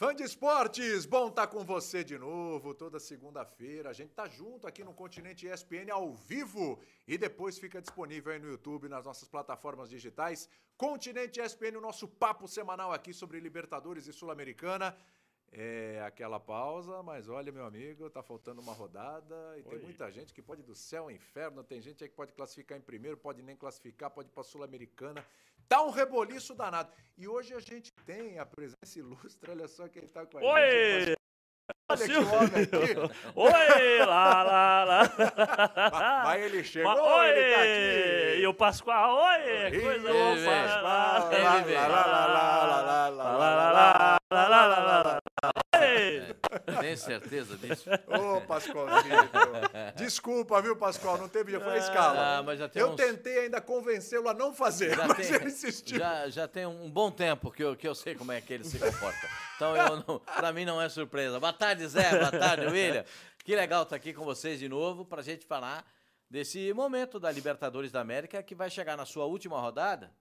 Fã de esportes, bom estar com você de novo toda segunda-feira. A gente tá junto aqui no Continente ESPN ao vivo e depois fica disponível aí no YouTube, nas nossas plataformas digitais. Continente ESPN, o nosso papo semanal aqui sobre Libertadores e Sul-Americana. É aquela pausa, mas olha, meu amigo, tá faltando uma rodada e Oi. tem muita gente que pode ir do céu ao inferno. Tem gente aí que pode classificar em primeiro, pode nem classificar, pode ir pra Sul-Americana. Tá um reboliço danado. E hoje a gente tem a presença ilustre, olha só quem tá com a Oi! gente. Olha que homem aqui. Oi, lá, lá, lá. Mas ele chegou, oi, ele tá aqui. E o Pascoal, oi, coisa boa. Pascoal, lá, lá, lá, lá, lá, lá, lá, lá, lá, lá, lá, lá. Tem certeza disso? Ô, Pascoalzinho. Desculpa, viu, Pascoal? Não teve foi a escala. Ah, mas já tem eu uns... tentei ainda convencê-lo a não fazer, já mas tem, ele insistiu. Já, já tem um bom tempo que eu, que eu sei como é que ele se comporta. Então, eu para mim não é surpresa. Boa tarde, Zé. Boa tarde, William. Que legal estar aqui com vocês de novo para a gente falar desse momento da Libertadores da América que vai chegar na sua última rodada.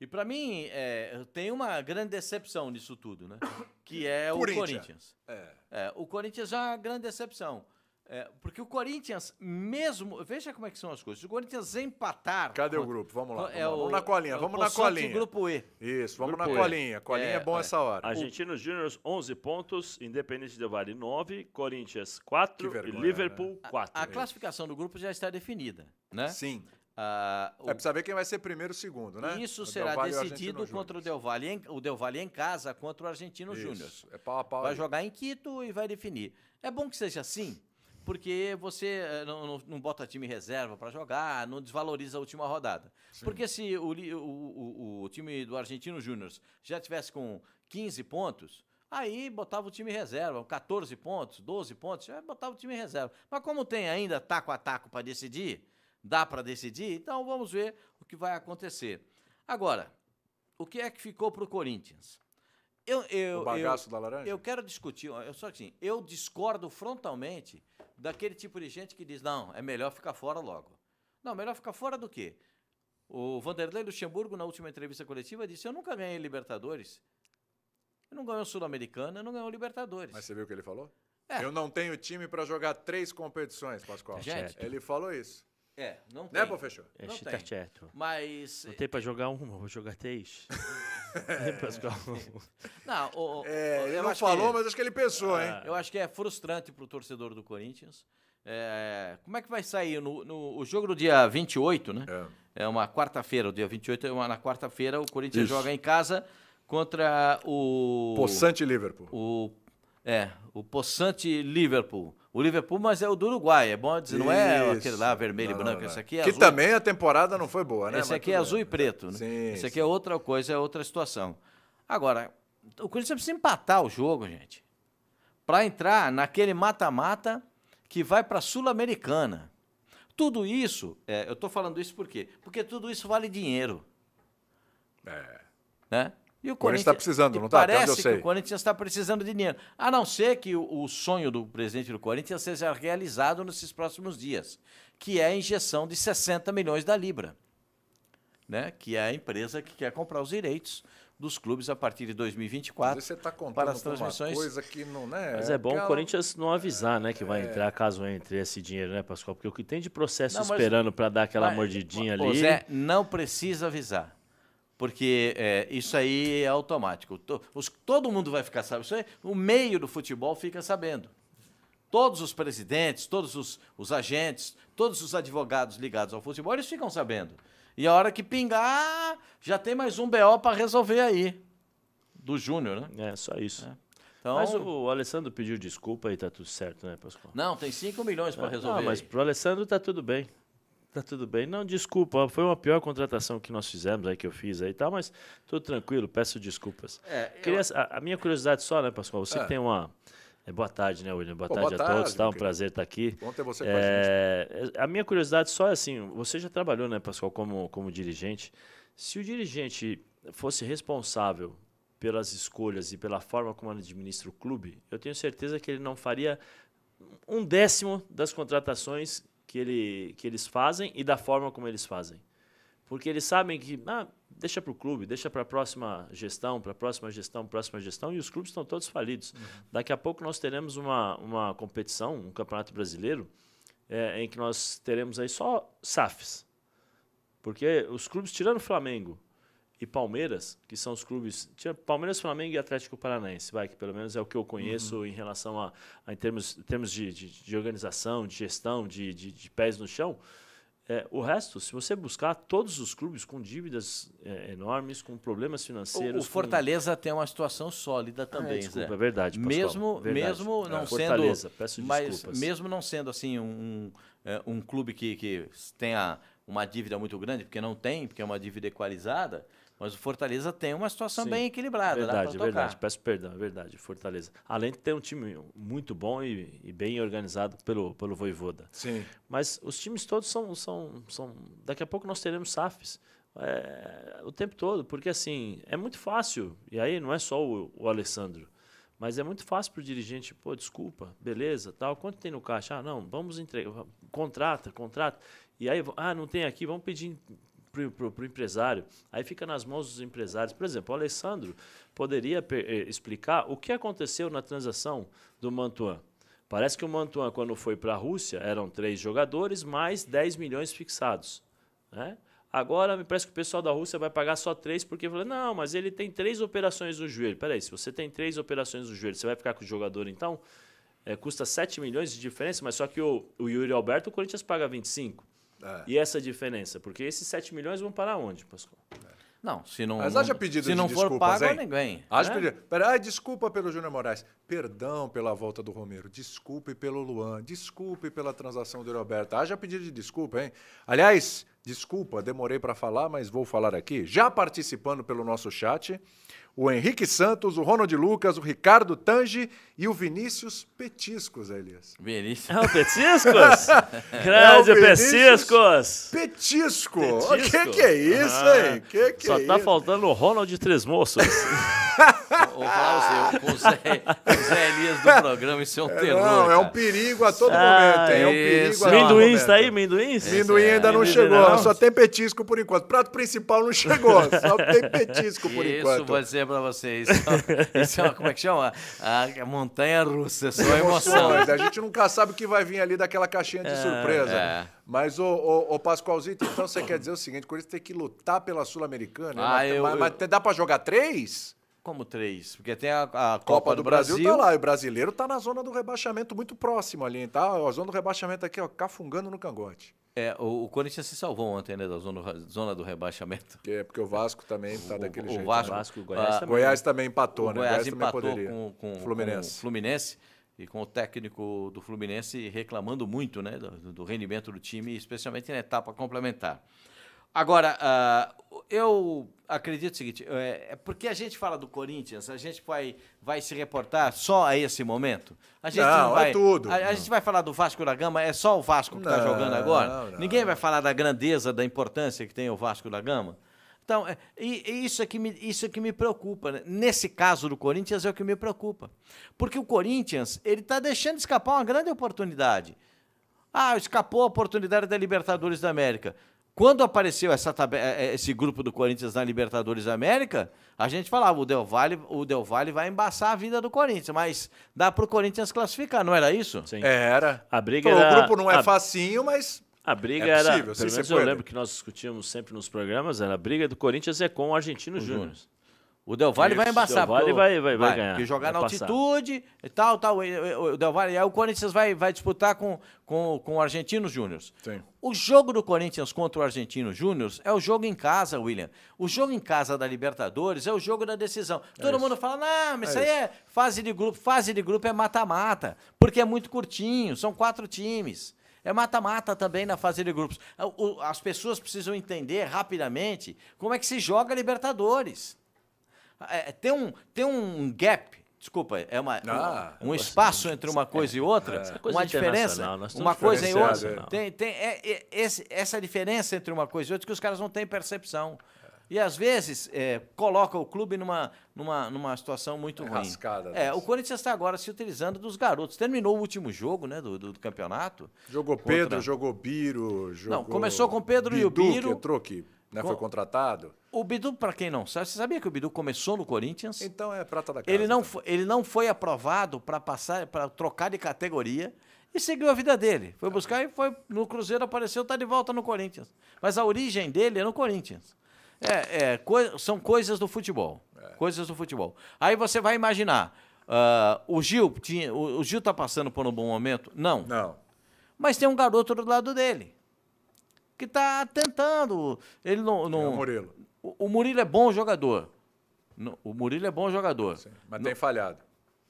E para mim, é, tem uma grande decepção nisso tudo, né? Que é o Corinthians. Corinthians. É. é. o Corinthians é uma grande decepção. É, porque o Corinthians, mesmo. Veja como é que são as coisas. Se o Corinthians empatar. Cadê o grupo? Vamos lá. Vamos, é lá. vamos na colinha, vamos na colinha. Grupo E. Isso, vamos grupo na colinha. Colinha é, é bom essa hora. Argentinos Júnior, 11 pontos. Independente do Vale, 9. Corinthians, 4. Vergonha, e Liverpool, né? 4. A, a classificação do grupo já está definida, né? Sim. Uh, é, precisa ver quem vai ser primeiro e segundo, né? Isso o será decidido contra o Del Valle, em, o Del Valle em casa contra o Argentino Júnior. É pau a pau. Vai aí. jogar em Quito e vai definir. É bom que seja assim, porque você eh, não, não, não bota time reserva para jogar, não desvaloriza a última rodada. Sim. Porque se o, o, o, o, time do Argentino Júnior já tivesse com 15 pontos, aí botava o time reserva, 14 pontos, 12 pontos, já botava o time reserva. Mas como tem ainda taco a taco para decidir, dá para decidir, então vamos ver o que vai acontecer. Agora, o que é que ficou para o Corinthians? Eu, eu, o bagaço eu, da laranja? Eu quero discutir, eu só assim, eu discordo frontalmente daquele tipo de gente que diz, não, é melhor ficar fora logo. Não, melhor ficar fora do quê? O Vanderlei Luxemburgo, na última entrevista coletiva, disse, eu nunca ganhei Libertadores. Eu não ganhei Sul-Americana, eu não ganhei Libertadores. Mas você viu o que ele falou? É. Eu não tenho time para jogar três competições, Pascoal. Gente, ele falou isso. É, não né, tem. Né, professor? É, não tem. certo. Mas... Não tem para jogar um, vou jogar três. é, Pascoal. Não, o, o, é, ele não falou, que, mas acho que ele pensou, hein? Eu acho que é frustrante para o torcedor do Corinthians. É, como é que vai sair no, no o jogo do dia 28, né? É, é uma quarta-feira, o dia 28 é uma, na quarta-feira, o Corinthians Isso. joga em casa contra o... Poçante Liverpool. O, é, o Poçante Liverpool. O Liverpool, mas é o do Uruguai, é bom dizer, não é aquele lá vermelho e branco, não, não. esse aqui é Que azul. também a temporada não foi boa, né? Esse mas aqui é azul e preto, né? Sim, esse aqui sim. é outra coisa, é outra situação. Agora, o Corinthians precisa empatar o jogo, gente, para entrar naquele mata-mata que vai para a Sul-Americana. Tudo isso, é, eu estou falando isso por quê? Porque tudo isso vale dinheiro. É. Né? E o Corinthians está precisando, não está? Parece que o Corinthians está precisando de dinheiro. A não ser que o, o, sonho do presidente do Corinthians seja realizado nesses próximos dias, que é a injeção de 60 milhões da Libra, né? que é a empresa que quer comprar os direitos dos clubes a partir de 2024 Mas você está contando para as transmissões. Coisa que não né, Mas é bom o Corinthians não avisar, né, que vai é... entrar caso entre esse dinheiro, né, Pascoal? Porque o que tem de processo não, esperando para dar aquela mas, mordidinha ali. Zé, não precisa avisar porque é, isso aí é automático. Todo mundo vai ficar sabendo. Isso aí, o meio do futebol fica sabendo. Todos os presidentes, todos os, os, agentes, todos os advogados ligados ao futebol, eles ficam sabendo. E a hora que pingar, já tem mais um BO para resolver aí. Do Júnior, né? É, só isso. É. Então, mas o Alessandro pediu desculpa e tá tudo certo, né, Pascoal? Não, tem 5 milhões para resolver. Não, mas para o Alessandro tá tudo bem. Tá tudo bem. Não, desculpa, foi uma pior contratação que nós fizemos aí, que eu fiz aí e tal, mas tudo tranquilo, peço desculpas. É, Queria, eu... a, a, minha curiosidade só, né, Pascoal? Você é. tem uma. É, boa tarde, né, William? Boa Pô, tarde boa a tarde, todos, tá? Um prazer estar aqui. Bom ter você com é, a gente. A minha curiosidade só é assim: você já trabalhou, né, Pascoal, como, como dirigente. Se o dirigente fosse responsável pelas escolhas e pela forma como ele administra o clube, eu tenho certeza que ele não faria um décimo das contratações que, ele, que eles fazem e da forma como eles fazem. Porque eles sabem que ah, deixa para o clube, deixa para a próxima gestão, para a próxima gestão, próxima gestão, e os clubes estão todos falidos. Uhum. Daqui a pouco nós teremos uma, uma competição, um campeonato brasileiro, é, em que nós teremos aí só SAFs. Porque os clubes, tirando o Flamengo e Palmeiras, que são os clubes. Tira Palmeiras, Flamengo e Atlético Paranaense, vai, que pelo menos é o que eu conheço uhum. em relação a, a, em termos, termos de, de, de organização, de gestão, de, de, de pés no chão. É, o resto, se você buscar todos os clubes com dívidas é, enormes, com problemas financeiros. O, Fortaleza com... tem uma situação sólida também, é, desculpa, é verdade. Pascoal, mesmo, verdade. mesmo não é. sendo. Fortaleza, peço mas desculpas. mesmo não sendo assim um, um, um clube que, que tenha uma dívida muito grande, porque não tem, porque é uma dívida equalizada. Mas o Fortaleza tem uma situação Sim, bem equilibrada. Verdade, verdade. Peço perdão, é verdade. Fortaleza. Além de ter um time muito bom e, e, bem organizado pelo, pelo Voivoda. Sim. Mas os times todos são. são, são daqui a pouco nós teremos SAFs. É, o tempo todo, porque assim, é muito fácil, e aí não é só o, o Alessandro, mas é muito fácil para o dirigente, pô, desculpa, beleza, tal, quanto tem no caixa? Ah, não, vamos entregar, contrata, contrata. E aí, ah, não tem aqui, vamos pedir para o empresário. Aí fica nas mãos dos empresários. Por exemplo, o Alessandro poderia eh, explicar o que aconteceu na transação do Mantuan. Parece que o Mantuan, quando foi para a Rússia, eram três jogadores mais 10 milhões fixados. Né? Agora me parece que o pessoal da Rússia vai pagar só três, porque falou, não, mas ele tem três operações no joelho. Peraí, se você tem três operações no joelho, você vai ficar com o jogador então? É, custa 7 milhões de diferença, mas só que o, o Yuri Alberto, o Corinthians paga 25. É. E essa diferença? Porque esses 7 milhões vão para onde, Pascoal? Não, se não, Mas haja pedido se de não for pago, hein? ninguém. Haja né? pedido. Pera, ah, desculpa pelo Júnior Moraes. Perdão pela volta do Romero. Desculpe pelo Luan. Desculpe pela transação do Roberto. Haja pedido de desculpa, hein? Aliás, desculpa, demorei para falar, mas vou falar aqui. Já participando pelo nosso chat, o Henrique Santos, o Ronald Lucas, o Ricardo Tange e o Vinícius Petiscos, Elias. Vinícius. É o Petiscos? Grande É o Vinícius Petiscos! Petisco! O que, que é isso, Ah, hein? Que que Só é tá isso? faltando o Ronald Três Moços. Vou falar você, com o Zé, o Zé Elias do programa, isso é um terror. Não, é um perigo a todo Ah, momento, hein? É um isso. perigo a todo Minduins tá aí, Minduins? Minduim ainda não é- chegou, não? só tem petisco por enquanto. Prato principal não chegou, só tem petisco por Isso enquanto. vou dizer pra vocês. Isso é uma, como é que chama? A montanha russa, é só emoção. Emoções, A gente nunca sabe o que vai vir ali daquela caixinha de surpresa. é. Mas, ô, ô, ô Pascoalzito, então você quer dizer o seguinte: o Corinthians tem que lutar pela Sul-Americana? Ah, mas, eu- mas- mas dá pra jogar três? Como três? Porque tem a, a Copa, Copa do, Brasil. tá lá. E o brasileiro tá na zona do rebaixamento muito próximo ali, tá? A zona do rebaixamento aqui, ó, cafungando no cangote. É, o, o Corinthians se salvou ontem, né, da zona, zona do rebaixamento. É porque o Vasco também tá O- daquele o jeito. Vasco- né? Vasco, o Goiás Ah, também. Goiás também empatou, o né? Goiás também empatou com, com, Fluminense. com o Fluminense e com o técnico do Fluminense reclamando muito né, do, do rendimento do time, especialmente na etapa complementar. Agora, ah, eu acredito o seguinte, é, é porque a gente fala do Corinthians, a gente vai, vai se reportar só a esse momento? A gente Não, é vai, tudo. A, a gente vai falar do Vasco da Gama, é só o Vasco que está Não, jogando agora? não. Ninguém vai falar da grandeza, da importância que tem o Vasco da Gama? Então, é, e, e isso, é que me, isso é que me preocupa. né? Nesse caso do Corinthians é o que me preocupa. Porque o Corinthians ele está deixando escapar uma grande oportunidade. Ah, escapou a oportunidade da Libertadores da América. Quando apareceu essa eh, eh, esse grupo do Corinthians na Libertadores da América, a gente falava, o Del Valle, o Del Valle vai embaçar a vida do Corinthians, mas dá para o Corinthians classificar, não era isso? Sim. Era. A briga Pô, era... O grupo não é a- facinho, mas A briga É era, possível, sim, pelo você menos eu lembro que nós discutíamos sempre nos programas, era a briga do Corinthians é com o Argentino Júnior. O Del Valle vai embaçar. Del Valle o- vai- vai- vai ganhar, Porque jogar vai na passar. altitude e tal, tal. O Del Valle, aí o Corinthians vai, vai disputar com, com, com o Argentino Júnior. O jogo do Corinthians contra o Argentino Júnior é o jogo em casa, William. O jogo em casa da Libertadores é o jogo da decisão. Todo mundo fala, não, mas isso aí é fase de grupo. Fase de grupo é mata-mata, porque é muito curtinho, são quatro times. É mata-mata também na fase de grupos. O- o- As pessoas precisam entender rapidamente como é que se joga Libertadores. É, tem, um, tem um gap, desculpa, é uma, Ah, um, um espaço entre uma coisa e outra, coisa uma diferença, uma coisa em outra. Tem, tem é- é- esse- essa diferença entre uma coisa e outra que os caras não têm percepção. E às vezes é, coloca o clube numa, numa, numa situação muito ruim. Rascada, É, né? o Corinthians está agora se utilizando dos garotos. Terminou o último jogo né, do, do- do campeonato. Jogou Contra- Pedro, jogou Biro, jogou... começou com Pedro e o Bidu, Biro. que entrou que né? Foi contratado. O Bidu, para quem não sabe, você sabia que o Bidu começou no Corinthians? Então é prata da casa. Ele não, foi, ele não foi aprovado para passar, para trocar de categoria e seguiu a vida dele. Foi buscar e foi no Cruzeiro, apareceu, está de volta no Corinthians. Mas a origem dele é no Corinthians. É, é coi são coisas do futebol. É. Coisas do futebol. Aí você vai imaginar, uh, o Gil tinha, o, o Gil está passando por um bom momento? Não. Não. Mas tem um garoto do lado dele que está tentando. Ele não, não. É o Murilo. O, o, Murilo é bom jogador. O Murilo é bom jogador. Sim, mas tem falhado.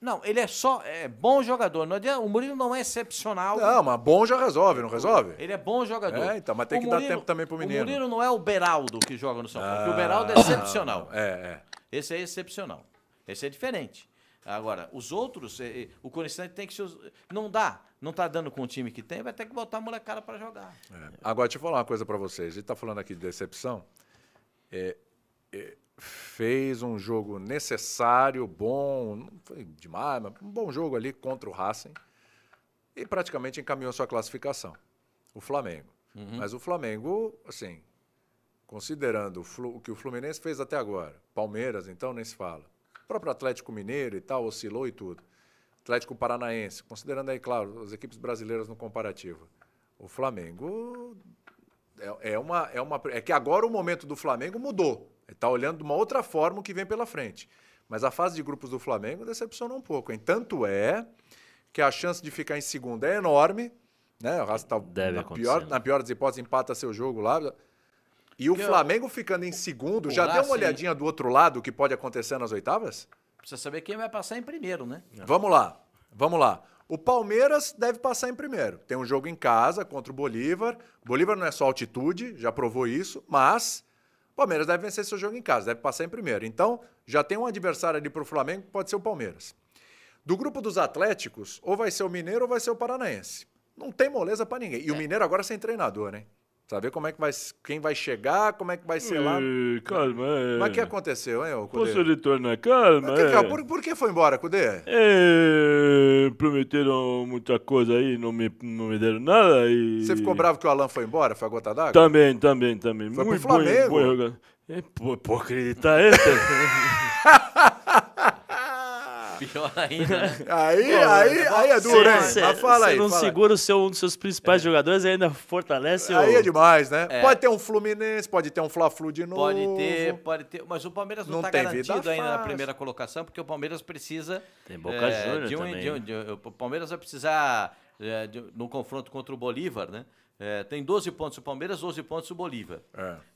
Não, ele é só é bom jogador. Não adianta, o Murilo não é excepcional. Não, mas bom já resolve, não resolve? Ele é bom jogador. É, então, mas tem o que Murilo, dar tempo também pro menino. O Murilo não é o Beraldo que joga no São Paulo, ah, o Beraldo é excepcional. É, é. Esse é excepcional. Esse é diferente. Agora, os outros, é, é, o Corinthians tem que se. Não dá. Não está dando com o time que tem, vai ter que botar a molecada para jogar. É. Agora, deixa eu falar uma coisa para vocês. A gente está falando aqui de decepção. É, é, fez um jogo necessário, bom, não foi demais, mas um bom jogo ali contra o Racing. E praticamente encaminhou sua classificação. O Flamengo. Uhum. Mas o Flamengo, assim, considerando o, o que o Fluminense fez até agora, Palmeiras, então, nem se fala o próprio Atlético Mineiro e tal, oscilou e tudo. Atlético Paranaense, considerando aí, claro, as equipes brasileiras no comparativo. O Flamengo é, é, uma, é uma. É que agora o momento do Flamengo mudou. Ele está olhando de uma outra forma o que vem pela frente. Mas a fase de grupos do Flamengo decepcionou um pouco. Hein? Tanto é que a chance de ficar em segundo é enorme. Né? O Racing tá Deve na, pior, na pior das hipóteses, empata seu jogo lá. E o Flamengo ficando em segundo, já deu uma olhadinha do outro lado o que pode acontecer nas oitavas? Precisa saber quem vai passar em primeiro, né? Vamos lá, vamos lá. O Palmeiras deve passar em primeiro. Tem um jogo em casa contra o Bolívar. Bolívar não é só altitude, já provou isso, mas o Palmeiras deve vencer seu jogo em casa, deve passar em primeiro. Então, já tem um adversário ali para o Flamengo, que pode ser o Palmeiras. Do grupo dos Atléticos, ou vai ser o Mineiro ou vai ser o Paranaense. Não tem moleza para ninguém. E é. o Mineiro agora sem treinador, né? Saber como é que vai, quem vai chegar, como é que vai ser lá. calma, é. Mas o que aconteceu, hein, Cudê? Posso retornar, calma. Que, é. por, por, que foi embora, Cudê? É, prometeram muita coisa aí, não me, não me deram nada e... Você ficou bravo que o Alan foi embora? Foi a gota d'água? Também, também, também. Foi Muito pro Flamengo? Bom, bom, é, pô, pô, acreditar é... Pior ainda, né? Aí, Pô, aí, aí é duro, hein? Cê, Mas fala aí. Você não fala segura o seu, um dos seus principais é. jogadores e ainda fortalece Aí o... é demais, né? É. Pode ter um Fluminense, pode ter um Fla-Flu de novo. Pode ter, pode ter. Mas o Palmeiras não está garantido ainda na primeira colocação, porque o Palmeiras precisa... Tem Boca é, Juniors de um, também. De um, de um, o Palmeiras vai precisar, é, de, no confronto contra o Bolívar, né? É, tem 12 pontos o Palmeiras, 12 pontos o Bolívar.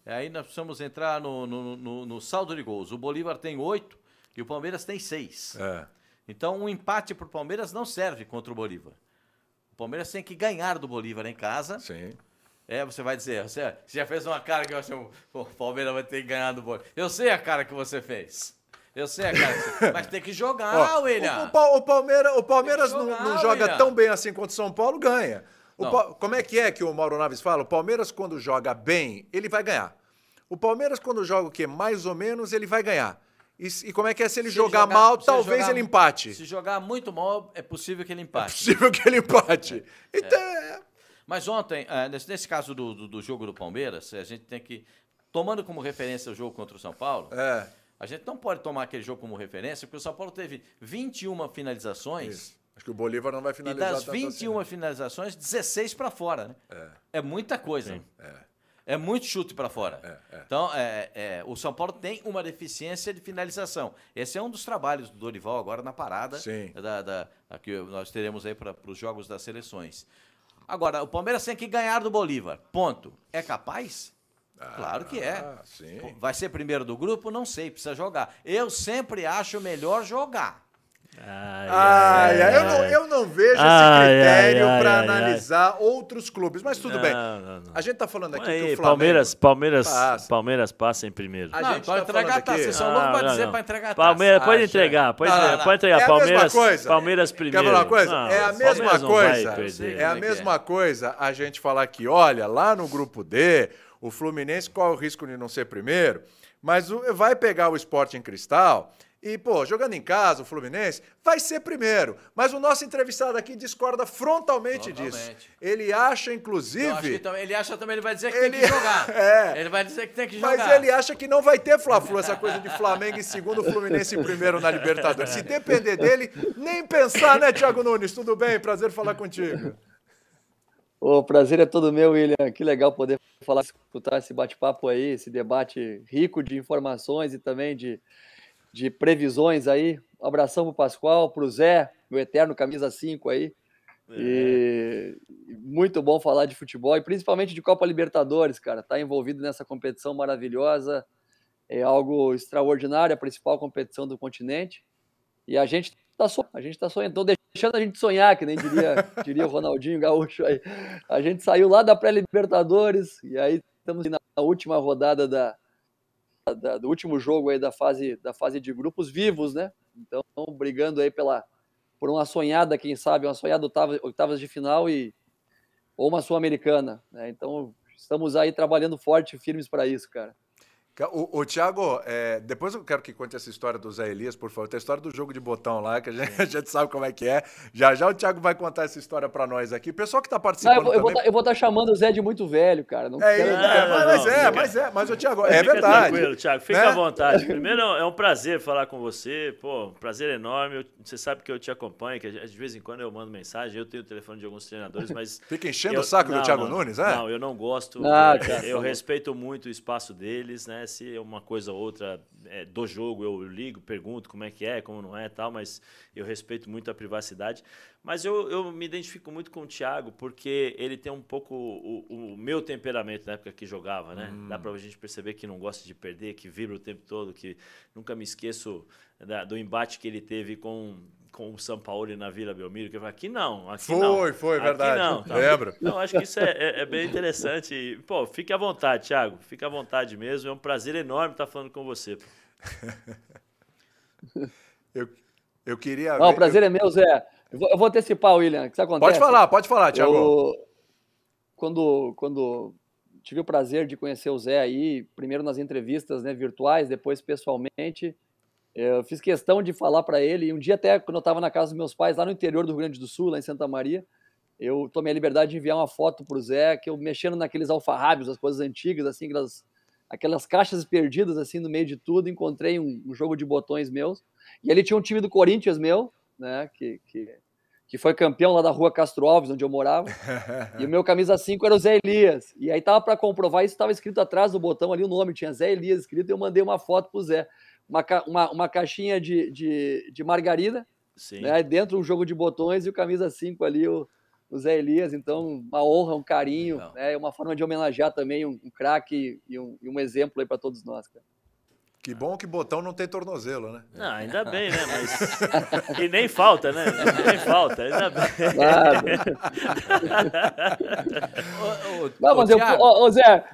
É. Aí nós precisamos entrar no, no, no, no saldo de gols. O Bolívar tem 8 e o Palmeiras tem 6. É. Então, um empate para o Palmeiras não serve contra o Bolívar. O Palmeiras tem que ganhar do Bolívar em casa. Sim. É, você vai dizer, você, já fez uma cara que você, o Palmeiras vai ter que ganhar do Bolívar. Eu sei a cara que você fez. Eu sei a cara que você Mas tem que jogar, Ó, William. O, o, o, Palmeiras, o Palmeiras jogar, não, não joga tão bem assim quanto o São Paulo, ganha. Pa, como é que é que o Mauro Naves fala? O Palmeiras, quando joga bem, ele vai ganhar. O Palmeiras, quando joga o quê? Mais ou menos, ele vai ganhar. E, e, como é que é se ele se jogar, jogar, mal, talvez jogar, ele empate? Se jogar muito mal, é possível que ele empate. É possível que ele empate. É. Então, é. Mas ontem, nesse, nesse, caso do, do, do, jogo do Palmeiras, a gente tem que. Tomando como referência o jogo contra o São Paulo, é. a gente não pode tomar aquele jogo como referência, porque o São Paulo teve 21 finalizações. Isso. Acho que o Bolívar não vai finalizar. E das 21 assim, né? finalizações, 16 para fora, né? É. é muita coisa. Sim. É. É muito chute para fora. É, é. Então, é, é, o São Paulo tem uma deficiência de finalização. Esse é um dos trabalhos do Dorival agora na parada da, da, da, que nós teremos aí para os jogos das seleções. Agora, o Palmeiras tem que ganhar do Bolívar. Ponto. É capaz? Ah, claro que é. Sim. Vai ser primeiro do grupo? Não sei, precisa jogar. Eu sempre acho melhor jogar. Ai, ai, ai, eu, não, eu não vejo esse critério para analisar outros clubes, mas tudo não, bem. Não, não. A gente tá falando aqui aí, que o Flamengo Palmeiras, Palmeiras, passa. Palmeiras passa em primeiro. A gente pode tá entregar taça. Vocês são loucos para dizer para entregar taça. Palmeiras, pode entregar, pode, entregar, pode entregar. É Palmeiras, coisa. Palmeiras primeiro. Quer falar uma coisa? é a mesma coisa. É a mesma coisa a gente falar que, olha, lá no grupo D, o Fluminense, qual é o risco de não ser primeiro? Mas vai pegar o esporte em cristal E, pô, jogando em casa, o Fluminense vai ser primeiro. Mas o nosso entrevistado aqui discorda frontalmente, frontalmente. disso. Ele acha, inclusive. Ele acha também, ele vai dizer que ele... tem que jogar. É. Ele vai dizer que tem que jogar. Mas ele acha que não vai ter Fla-Flu, essa coisa de Flamengo em segundo, Fluminense em primeiro na Libertadores. Se depender dele, nem pensar, né, Thiago Nunes? Tudo bem? Prazer falar contigo. O prazer é todo meu, William. Que legal poder falar, escutar esse bate-papo aí, esse debate rico de informações e também de de previsões aí. Um abração pro Pascoal, pro Zé, meu eterno camisa 5 aí. É. E muito bom falar de futebol e principalmente de Copa Libertadores, cara. Tá envolvido nessa competição maravilhosa. É algo extraordinário, a principal competição do continente. E a gente tá sonhando, a gente tá sonhando, tô deixando a gente sonhar, que nem diria, diria o Ronaldinho Gaúcho aí. A gente saiu lá da pré-Libertadores e aí estamos na última rodada da, da, do último jogo aí da fase, da fase de grupos vivos, né? Então, brigando aí pela, por uma sonhada, quem sabe, uma sonhada oitavas, oitavas de final e ou uma sul-americana, né? Então, estamos aí trabalhando forte e firmes para isso, cara. O, o Thiago, é, depois eu quero que conte essa história do Zé Elias, por favor. Tem a história do jogo de botão lá, que a gente, a gente sabe como é que é. Já já o Thiago vai contar essa história para nós aqui. O pessoal que está participando. Não, eu, vou, eu vou estar tá chamando o Zé de muito velho, cara. Não é, quero... é, mas, mas é, mas é, mas o Thiago, é verdade. Tranquilo, Thiago, fica né? à vontade. Primeiro, é um prazer falar com você. Pô, um prazer enorme. Você sabe que eu te acompanho, que de vez em quando eu mando mensagem. Eu tenho o telefone de alguns treinadores, mas. Fica enchendo eu, o saco não, do Thiago não, Nunes, é? Não, eu não gosto. Ah, eu, eu respeito muito o espaço deles, né? É uma coisa ou outra é, do jogo, eu ligo, pergunto como é que é, como não é tal, mas eu respeito muito a privacidade. Mas eu, eu me identifico muito com o Thiago, porque ele tem um pouco o, o meu temperamento na época que jogava, né? Hum. Dá pra gente perceber que não gosta de perder, que vibra o tempo todo, que nunca me esqueço da, do embate que ele teve com com o São Paulo na Vila Belmiro, que eu falei, aqui não, aqui foi, não. Foi, foi, verdade. Não, tá? Lembro. Então, acho que isso é, é, é, bem interessante. E, pô, fique à vontade, Thiago. Fique à vontade mesmo. É um prazer enorme estar falando com você. eu, eu queria. Não, o prazer eu... é meu, Zé. Eu vou, eu vou antecipar, William. O que acontece? Pode falar, pode falar, Thiago. Eu, quando, quando tive o prazer de conhecer o Zé aí, primeiro nas entrevistas né, virtuais, depois pessoalmente. Eu fiz questão de falar para ele, e um dia até, quando eu estava na casa dos meus pais, lá no interior do Rio Grande do Sul, lá em Santa Maria, eu tomei a liberdade de enviar uma foto para o Zé, que eu mexendo naqueles alfarrábios, as coisas antigas, assim, aquelas, aquelas caixas perdidas, assim, no meio de tudo, encontrei um, um, jogo de botões meus, e ele tinha um time do Corinthians meu, né, que, que, que foi campeão lá da rua Castro Alves, onde eu morava, e o meu camisa 5 era o Zé Elias, e aí tava para comprovar isso, estava escrito atrás do botão ali o nome, tinha Zé Elias escrito, e eu mandei uma foto pro Zé uma, uma, uma caixinha de, de, de margarina. Né? dentro um jogo de botões e o camisa 5 ali, o, o Zé Elias. Então, uma honra, um carinho, é né? uma forma de homenagear também um, um craque e um, e um exemplo aí para todos nós, cara. Que bom que botão não tem tornozelo, né? Não, ainda bem, né? Mas. e nem falta, né? Nem falta, ainda bem. Claro. não, mas eu, ô, Zé,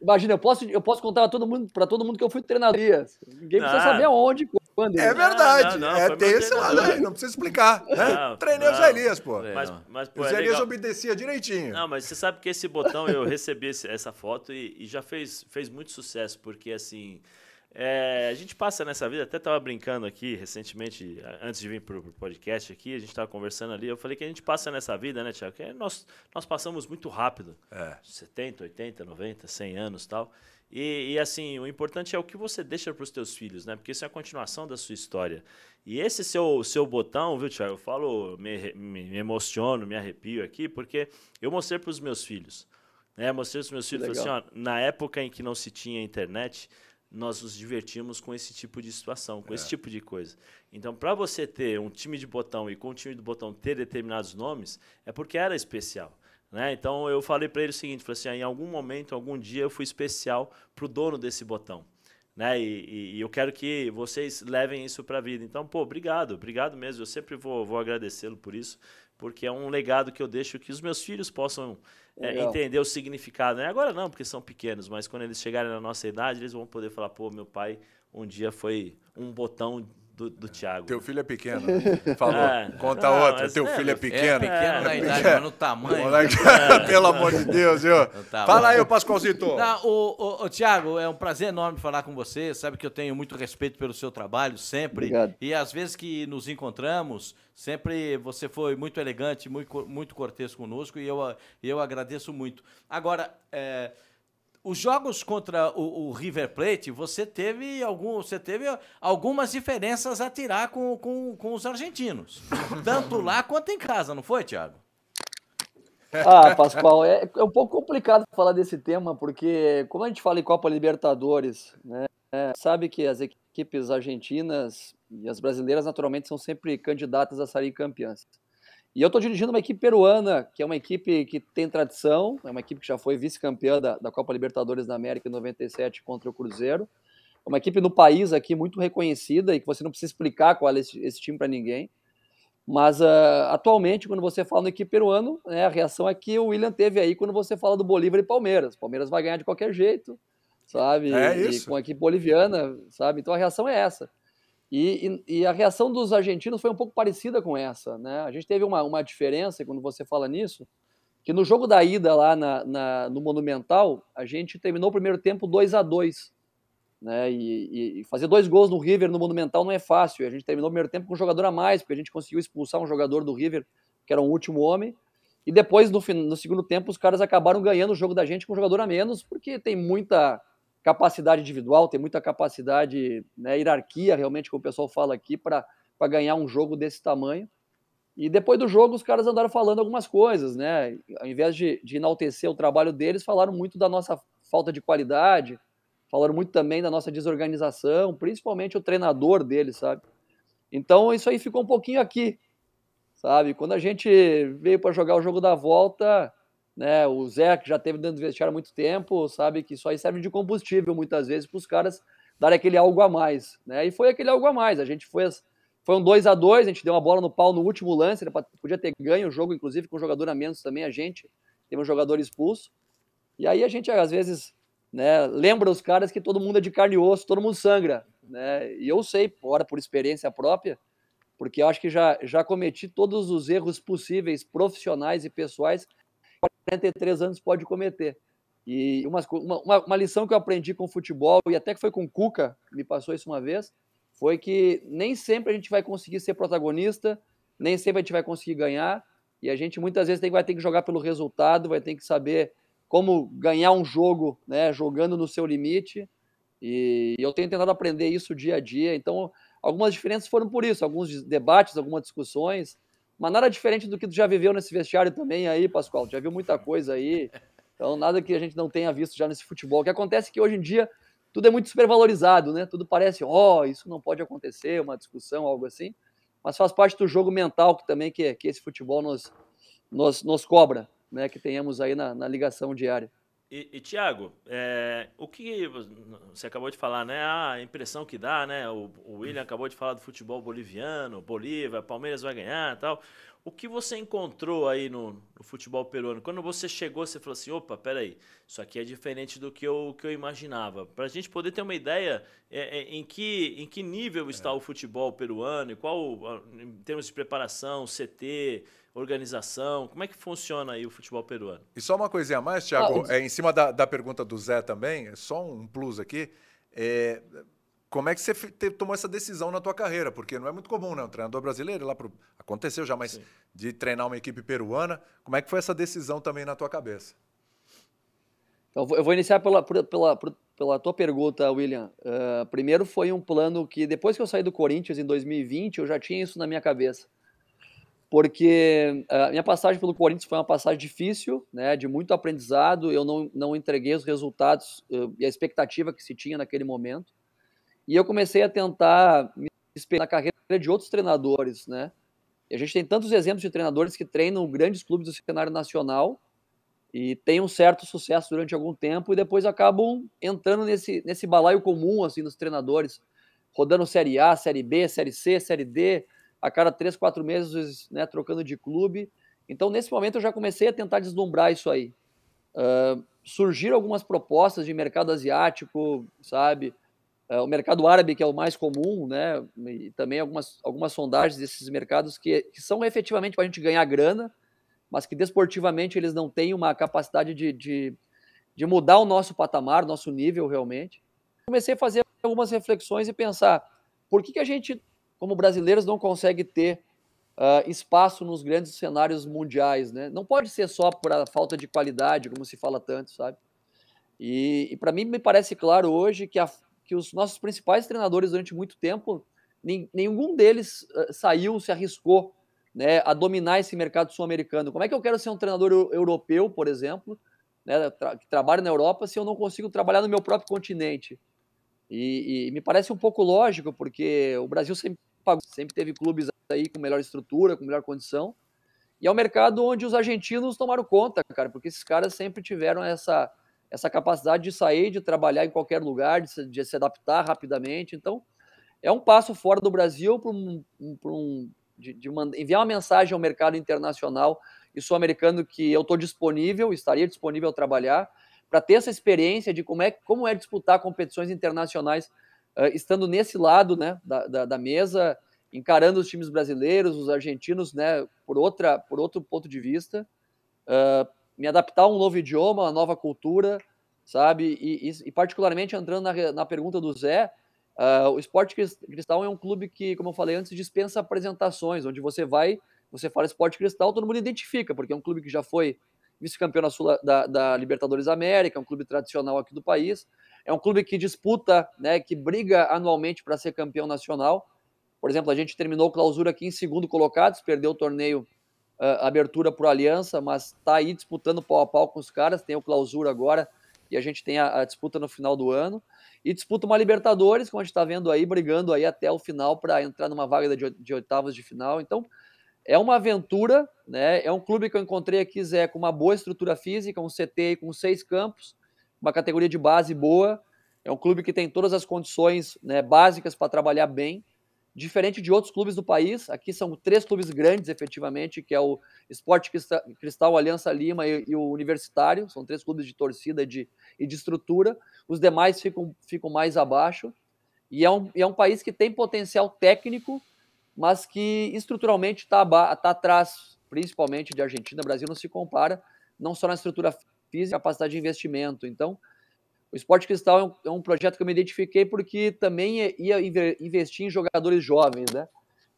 imagina, eu posso, eu posso contar para todo mundo, para todo mundo que eu fui treinador. Ninguém precisa ah. saber aonde, quando. É verdade. Não, não, é, tem esse lado aí, não precisa explicar. Né? Treinei o Zé Elias, pô. Mas, mas, pô, o Zé é Elias obedecia direitinho. Não, mas você sabe que esse botão, eu recebi essa foto e, e já fez, fez muito sucesso, porque assim. É, a gente passa nessa vida, até estava brincando aqui recentemente, antes de vir para o podcast aqui, a gente estava conversando ali, eu falei que a gente passa nessa vida, né, Tiago? Que nós, nós passamos muito rápido. É. 70, 80, 90, 100 anos tal. E, e assim, o importante é o que você deixa para os teus filhos, né? Porque isso é a continuação da sua história. E esse seu, seu botão, viu, Tiago? Eu falo, me, me, me emociono, me arrepio aqui, porque eu mostrei para os meus filhos. Né? Mostrei para os meus filhos, assim, ó, na época em que não se tinha internet, nós nos divertimos com esse tipo de situação, com é. esse tipo de coisa. Então, para você ter um time de botão e com o time de botão ter determinados nomes, é porque era especial. Né? Então, eu falei para ele o seguinte: falei assim, ah, em algum momento, algum dia, eu fui especial para o dono desse botão. Né? E, e, eu quero que vocês levem isso para a vida. Então, pô, obrigado, obrigado mesmo. Eu sempre vou, vou agradecê-lo por isso, porque é um legado que eu deixo que os meus filhos possam é, entender o significado. Né? Agora não, porque são pequenos, mas quando eles chegarem na nossa idade, eles vão poder falar, pô, meu pai um dia foi um botão do, do Thiago. Teu filho é pequeno. Falou. É. Conta não, outra. Teu é, filho é pequeno. É pequeno na idade, mas no tamanho. Pelo amor de Deus, viu? Fala aí, Pascoalzito. Não, o, o, o Thiago, é um prazer enorme falar com você. Sabe que eu tenho muito respeito pelo seu trabalho, sempre. Obrigado. E às vezes que nos encontramos, sempre você foi muito elegante, muito, muito cortês conosco e eu, eu agradeço muito. Agora, é, os jogos contra o, o, River Plate, você teve, algum, você teve algumas diferenças a tirar com, com, com os argentinos. Tanto lá quanto em casa, não foi, Thiago? Ah, Pascoal, é, é um pouco complicado falar desse tema, porque como a gente fala em Copa Libertadores, né, é, sabe que as equipes argentinas e as brasileiras naturalmente são sempre candidatas a sair campeãs. E eu estou dirigindo uma equipe peruana, que é uma equipe que tem tradição, é uma equipe que já foi vice-campeã da, da, Copa Libertadores da América em 97 contra o Cruzeiro. É uma equipe no país aqui muito reconhecida e que você não precisa explicar qual é esse, esse time para ninguém. Mas uh, atualmente, quando você fala no equipe peruano, né, a reação é que o William teve aí quando você fala do Bolívar e Palmeiras. Palmeiras vai ganhar de qualquer jeito, sabe? É isso. E com a equipe boliviana, sabe? Então a reação é essa. E, e, e, a reação dos argentinos foi um pouco parecida com essa. Né? A gente teve uma, uma diferença quando você fala nisso, que no jogo da ida lá na, na no Monumental, a gente terminou o primeiro tempo 2 a 2 né? E, e, fazer dois gols no River no Monumental não é fácil. A gente terminou o primeiro tempo com um jogador a mais, porque a gente conseguiu expulsar um jogador do River, que era um último homem. E depois, no, no segundo tempo, os caras acabaram ganhando o jogo da gente com um jogador a menos, porque tem muita capacidade individual, tem muita capacidade, né, hierarquia, realmente, como o pessoal fala aqui, para ganhar um jogo desse tamanho. E depois do jogo, os caras andaram falando algumas coisas, né? Ao invés de, de enaltecer o trabalho deles, falaram muito da nossa falta de qualidade, falaram muito também da nossa desorganização, principalmente o treinador deles, sabe? Então, isso aí ficou um pouquinho aqui, sabe? Quando a gente veio para jogar o jogo da volta, né? O Zé, que já teve dentro do vestiário há muito tempo, sabe que isso aí serve de combustível muitas vezes para os caras darem aquele algo a mais. Né? E foi aquele algo a mais. A gente foi. Foi um 2 a 2 a gente deu uma bola no pau no último lance, podia ter ganho o jogo, inclusive com um jogador a menos também, a gente teve um jogador expulso. E aí a gente, às vezes, né, lembra os caras que todo mundo é de carne e osso, todo mundo sangra. Né? E eu sei, ora por experiência própria, porque eu acho que já, já cometi todos os erros possíveis, profissionais e pessoais 43 anos pode cometer. E uma, uma, uma, lição que eu aprendi com o futebol, e até que foi com o Cuca, me passou isso uma vez, foi que nem sempre a gente vai conseguir ser protagonista, nem sempre a gente vai conseguir ganhar, e a gente muitas vezes tem, vai ter que jogar pelo resultado, vai ter que saber como ganhar um jogo, né, jogando no seu limite, e eu tenho tentado aprender isso dia a dia, então algumas diferenças foram por isso, alguns debates, algumas discussões, mas nada diferente do que tu já viveu nesse vestiário também aí, Pascoal. Já viu muita coisa aí. Então, nada que a gente não tenha visto já nesse futebol. O que acontece é que hoje em dia tudo é muito supervalorizado, né? Tudo parece, ó, oh, isso não pode acontecer, uma discussão, algo assim. Mas faz parte do jogo mental que também que, que esse futebol nos, nos, nos cobra, né? Que tenhamos aí na, na ligação diária. E, e Tiago, é, o que você acabou de falar, né? A impressão que dá, né? O, o, William acabou de falar do futebol boliviano, Bolívia, Palmeiras vai ganhar tal. O que você encontrou aí no, no, futebol peruano? Quando você chegou, você falou assim: opa, peraí, isso aqui é diferente do que eu, que eu imaginava. Para a gente poder ter uma ideia é, é, em, que, em que nível está é. o futebol peruano e qual, em termos de preparação, CT, organização? Como é que funciona aí o futebol peruano? E só uma coisinha a mais, Thiago, ah, é, em cima da, da pergunta do Zé também, é só um plus aqui. É, como é que você te, tomou essa decisão na tua carreira? Porque não é muito comum, né? Um treinador brasileiro, lá pro, aconteceu já, mas Sim. de treinar uma equipe peruana, como é que foi essa decisão também na tua cabeça? Então, eu vou iniciar pela, pela, pela tua pergunta, William. Uh, primeiro foi um plano que, depois que eu saí do Corinthians em 2020, eu já tinha isso na minha cabeça porque a minha passagem pelo Corinthians foi uma passagem difícil, né, de muito aprendizado. Eu não, não entreguei os resultados e a expectativa que se tinha naquele momento. E eu comecei a tentar me espelhar na carreira de outros treinadores, né? E a gente tem tantos exemplos de treinadores que treinam grandes clubes do cenário nacional e têm um certo sucesso durante algum tempo e depois acabam entrando nesse, nesse balaio comum assim dos treinadores, rodando Série A, Série B, Série C, Série D, a cada três, quatro meses, né, trocando de clube. Então, nesse momento, eu já comecei a tentar deslumbrar isso aí. Uh, surgiram algumas propostas de mercado asiático, sabe? é, o mercado árabe, que é o mais comum, né? E também algumas, algumas sondagens desses mercados que, que são efetivamente para a gente ganhar grana, mas que desportivamente eles não têm uma capacidade de, de, de mudar o nosso patamar, nosso nível realmente. Comecei a fazer algumas reflexões e pensar por que, que a gente, como brasileiros, não consegue ter uh, espaço nos grandes cenários mundiais, né? Não pode ser só por falta de qualidade, como se fala tanto, sabe? E, e para mim me parece claro hoje que a, que os nossos principais treinadores durante muito tempo, nenhum deles uh, saiu, se arriscou né, a dominar esse mercado sul-americano. Como é que eu quero ser um treinador europeu, por exemplo, né, tra que trabalha na Europa, se eu não consigo trabalhar no meu próprio continente? E, e, me parece um pouco lógico, porque o Brasil sempre pagou, sempre teve clubes aí com melhor estrutura, com melhor condição, e é um mercado onde os argentinos tomaram conta, cara, porque esses caras sempre tiveram essa essa capacidade de sair, de trabalhar em qualquer lugar, de se, de se adaptar rapidamente. Então, é um passo fora do Brasil para um, um, de, de uma, enviar uma mensagem ao mercado internacional e sul-americano que eu estou disponível, estaria disponível a trabalhar, para ter essa experiência de como é, como é disputar competições internacionais, uh, estando nesse lado né, da, da, da, mesa, encarando os times brasileiros, os argentinos, né, por, outra, por outro ponto de vista. Uh, me adaptar a um novo idioma, uma nova cultura, sabe? E, e, e particularmente entrando na, na pergunta do Zé, uh, o Esporte Cristal é um clube que, como eu falei antes, dispensa apresentações, onde você vai, você fala Esporte Cristal, todo mundo identifica, porque é um clube que já foi vice-campeão da, da, Libertadores América, é um clube tradicional aqui do país, é um clube que disputa, né, que briga anualmente para ser campeão nacional. Por exemplo, a gente terminou o clausura aqui em segundo colocado, perdeu o torneio uh, abertura para Aliança, mas está aí disputando pau a pau com os caras. Tem o clausura agora e a gente tem a, a disputa no final do ano. E disputa uma Libertadores, como a gente está vendo aí, brigando aí até o final para entrar numa vaga de, de oitavas de final. Então, é uma aventura, né? É um clube que eu encontrei aqui, Zé, com uma boa estrutura física, um CT com seis campos, uma categoria de base boa. É um clube que tem todas as condições né, básicas para trabalhar bem. Diferente de outros clubes do país, aqui são três clubes grandes, efetivamente, que é o Esporte Cristal, Aliança Lima e, e, o Universitário. São três clubes de torcida de, e de estrutura. Os demais ficam, ficam mais abaixo. E é, um, é um país que tem potencial técnico, mas que estruturalmente está tá atrás, principalmente de Argentina. O Brasil não se compara, não só na estrutura física, capacidade de investimento. Então, o Esporte Cristal é um, é um, projeto que eu me identifiquei porque também ia investir em jogadores jovens, né?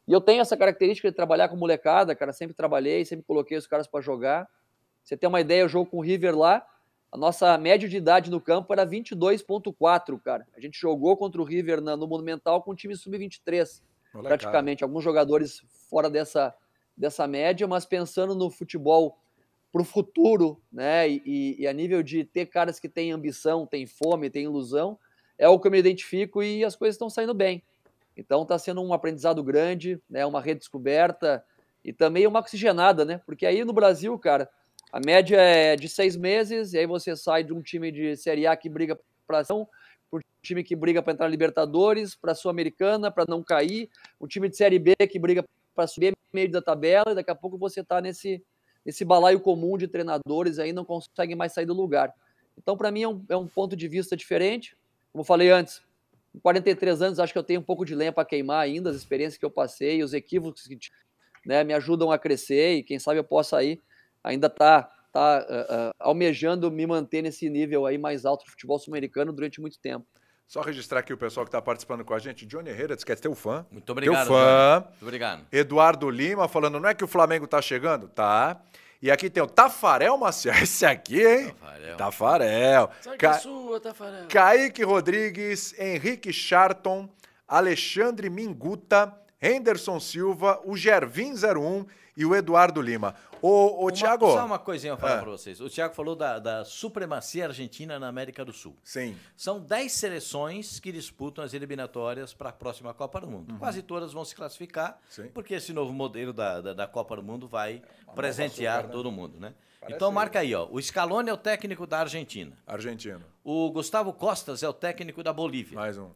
E eu tenho essa característica de trabalhar com molecada, cara. Sempre trabalhei, sempre coloquei os caras para jogar. Você tem uma ideia, o jogo com o River lá, a nossa média de idade no campo era 22,4, cara. A gente jogou contra o River na, no Monumental com o time sub-23, praticamente. Alguns jogadores fora dessa, dessa média, mas pensando no futebol para o futuro, né? E, e, a nível de ter caras que têm ambição, têm fome, têm ilusão, é o que eu me identifico e as coisas estão saindo bem. Então está sendo um aprendizado grande, né? Uma redescoberta e também uma oxigenada, né? Porque aí no Brasil, cara, a média é de seis meses e aí você sai de um time de Série A que briga para ação, um time que briga para entrar na Libertadores, para a Sul-Americana, para não cair, um time de Série B que briga para subir meio da tabela e daqui a pouco você está nesse esse balaio comum de treinadores aí não conseguem mais sair do lugar. Então, para mim, é um, é um, ponto de vista diferente. Como falei antes, com 43 anos, acho que eu tenho um pouco de lenha para queimar ainda, as experiências que eu passei, os equívocos que né, me ajudam a crescer e quem sabe eu possa aí ainda tá, tá uh, uh, almejando me manter nesse nível aí mais alto do futebol sul-americano durante muito tempo. Só registrar aqui o pessoal que está participando com a gente. Johnny Herrera diz que é teu fã. Muito obrigado. Teu fã. Muito obrigado. Eduardo Lima falando, não é que o Flamengo está chegando? Tá. E aqui tem o Tafarel Maciel. Esse aqui, hein? Tafarel. Tafarel. Ca... sua, Tafarel. Kaique Rodrigues, Henrique Charton, Alexandre Minguta, Henderson Silva, o Gervin 01 e o Eduardo Lima. Ô, ô Tiago. Só uma coisinha eu falar é. para vocês. O Tiago falou da, da, supremacia argentina na América do Sul. Sim. São 10 seleções que disputam as eliminatórias para a próxima Copa do Mundo. Uhum. Quase todas vão se classificar, Sim. porque esse novo modelo da, da, da Copa do Mundo vai presentear açúcar, né? todo mundo, né? Parece então marca aí, ó. O Scaloni é o técnico da Argentina. Argentina. O Gustavo Costas é o técnico da Bolívia. Mais um.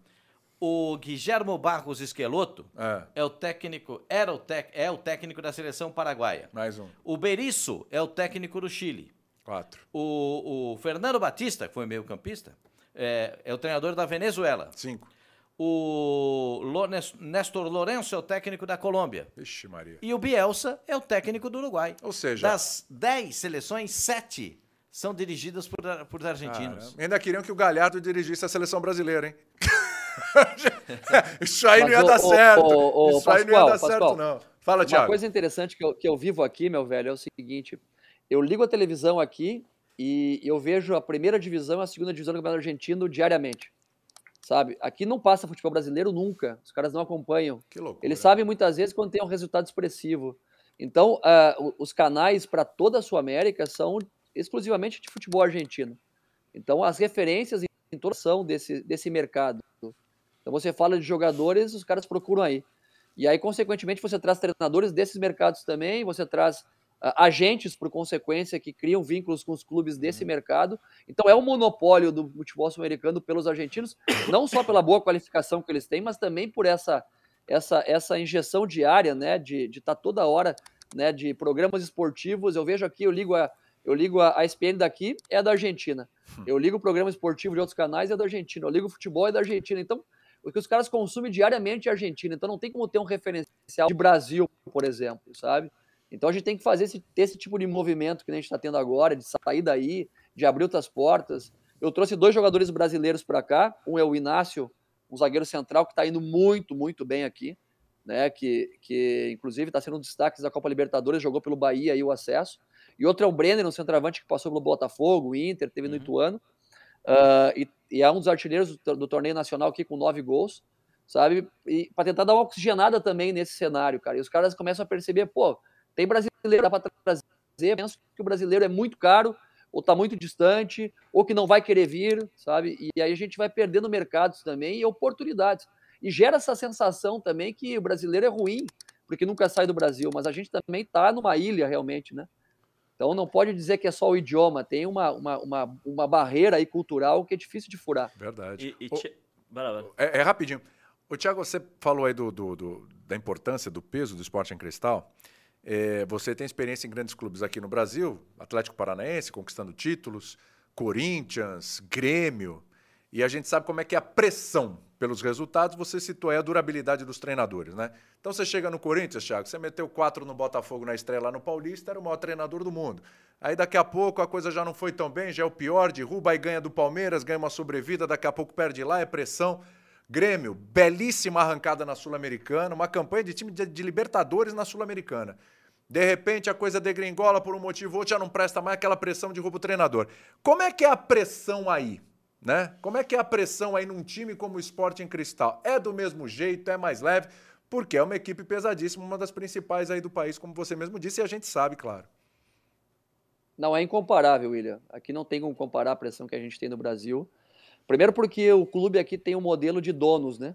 O Guilhermo Barros Esqueloto é. é, o técnico, era o tec, é o técnico da seleção paraguaia. Mais um. O Berizzo é o técnico do Chile. Quatro. O, o Fernando Batista, que foi meio campista, é, é, o treinador da Venezuela. Cinco. O Néstor Lourenço é o técnico da Colômbia. Vixe, Maria. E o Bielsa é o técnico do Uruguai. Ou seja... Das 10 seleções, 7 são dirigidas por, por argentinos. Ainda queriam que o Galhardo dirigisse a seleção brasileira, hein? Isso aí Mas não ia o, dar o, certo. O, Isso Pascoal, aí não ia dar Pascoal, certo, não. Fala, Tiago. Uma coisa interessante que eu, que eu vivo aqui, meu velho, é o seguinte: eu ligo a televisão aqui e eu vejo a primeira divisão e a segunda divisão do Campeonato Argentino diariamente sabe? Aqui não passa futebol brasileiro nunca, os caras não acompanham. Que loucura. Eles sabem muitas vezes quando tem um resultado expressivo. Então, uh, os canais para toda a Sul América são exclusivamente de futebol argentino. Então, as referências em toda são desse, desse mercado. Então, você fala de jogadores, os caras procuram aí. E aí, consequentemente, você traz treinadores desses mercados também, você traz agentes, por consequência, que criam vínculos com os clubes desse uhum. mercado. Então é um monopólio do futebol sul-americano pelos argentinos, não só pela boa qualificação que eles têm, mas também por essa essa, essa injeção diária, né, de estar tá toda hora, né, de programas esportivos. Eu vejo aqui, eu ligo a eu ligo a, a ESPN daqui, é da Argentina. Hum. Eu ligo o programa esportivo de outros canais, é da Argentina. Eu ligo o futebol, é da Argentina. Então, o que os caras consumem diariamente é Argentina. Então, não tem como ter um referencial de Brasil, por exemplo, sabe? Então a gente tem que fazer esse, ter esse tipo de movimento que a gente está tendo agora, de sair daí, de abrir outras portas. Eu trouxe dois jogadores brasileiros para cá. Um é o Inácio, um zagueiro central que está indo muito, muito bem aqui, né? Que, que inclusive está sendo um destaque da Copa Libertadores, jogou pelo Bahia aí o acesso. E outro é o Brenner, um centroavante que passou pelo Botafogo, Inter, teve no uhum. Ituano. Uh, e, e, é um dos artilheiros do, do, torneio nacional aqui com nove gols, sabe? E para tentar dar uma oxigenada também nesse cenário, cara. E os caras começam a perceber, pô, tem brasileiro para trazer, penso que o brasileiro é muito caro, ou está muito distante, ou que não vai querer vir, sabe? E aí a gente vai perdendo mercados também e oportunidades. E gera essa sensação também que o brasileiro é ruim, porque nunca sai do Brasil, mas a gente também está numa ilha realmente, né? Então não pode dizer que é só o idioma, tem uma, uma, uma, uma barreira aí cultural que é difícil de furar. Verdade. E, e o, é, é, rapidinho. O Thiago, você falou aí do, do, do, da importância do peso do esporte em cristal. É, você tem experiência em grandes clubes aqui no Brasil, Atlético Paranaense, conquistando títulos, Corinthians, Grêmio, e a gente sabe como é que é a pressão pelos resultados, você citou aí a durabilidade dos treinadores, né? Então você chega no Corinthians, Thiago, você meteu quatro no Botafogo na estreia lá no Paulista, era o maior treinador do mundo. Aí daqui a pouco a coisa já não foi tão bem, já é o pior, derruba e ganha do Palmeiras, ganha uma sobrevida, daqui a pouco perde lá, é pressão. Grêmio, belíssima arrancada na Sul-Americana, uma campanha de time de, de Libertadores na Sul-Americana. De repente a coisa degringola por um motivo ou outro, já não presta mais aquela pressão de roubo o treinador. Como é que é a pressão aí? Né? Como é que é a pressão aí num time como o Esporte em Cristal? É do mesmo jeito, é mais leve, porque é uma equipe pesadíssima, uma das principais aí do país, como você mesmo disse, e a gente sabe, claro. Não, é incomparável, William. Aqui não tem como comparar a pressão que a gente tem no Brasil. Primeiro porque o clube aqui tem um modelo de donos, né?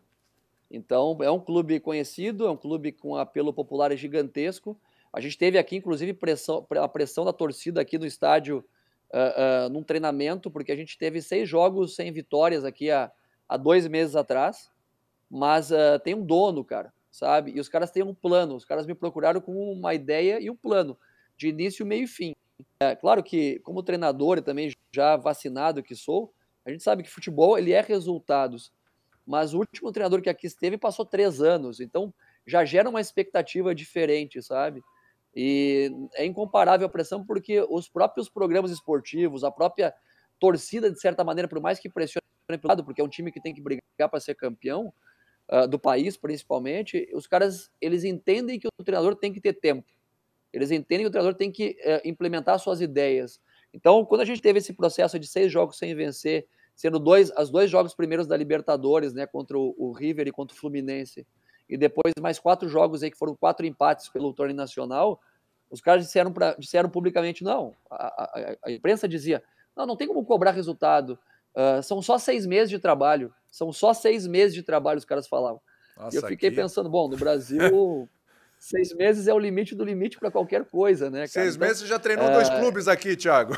Então, é um clube conhecido, é um clube com apelo popular gigantesco, a gente teve aqui, inclusive, pressão, a pressão da torcida aqui no estádio uh, num treinamento, porque a gente teve seis jogos sem vitórias aqui há, há dois meses atrás. Mas uh, tem um dono, cara, sabe? E os caras têm um plano. Os caras me procuraram com uma ideia e um plano, de início, meio e fim. É, claro que, como treinador e também já vacinado que sou, a gente sabe que futebol ele é resultados. Mas o último treinador que aqui esteve passou três anos, então já gera uma expectativa diferente, sabe? E é incomparável a pressão porque os próprios programas esportivos, a própria torcida, de certa maneira, por mais que pressione pelo lado, porque é um time que tem que brigar para ser campeão uh, do país, principalmente, os caras eles entendem que o treinador tem que ter tempo. Eles entendem que o treinador tem que uh, implementar suas ideias. Então, quando a gente teve esse processo de seis jogos sem vencer, sendo dois, as dois jogos primeiros da Libertadores, né, contra o, o River e contra o Fluminense, e depois mais quatro jogos aí que foram quatro empates pelo torneio nacional, os caras disseram, pra, disseram publicamente, não, a, a, a, imprensa dizia, não, não tem como cobrar resultado, uh, são só seis meses de trabalho, são só seis meses de trabalho, os caras falavam. Nossa, e eu fiquei aqui... pensando, bom, no Brasil, seis meses é o limite do limite para qualquer coisa, né? Cara? Seis então, meses já treinou dois é clubes aqui, Thiago.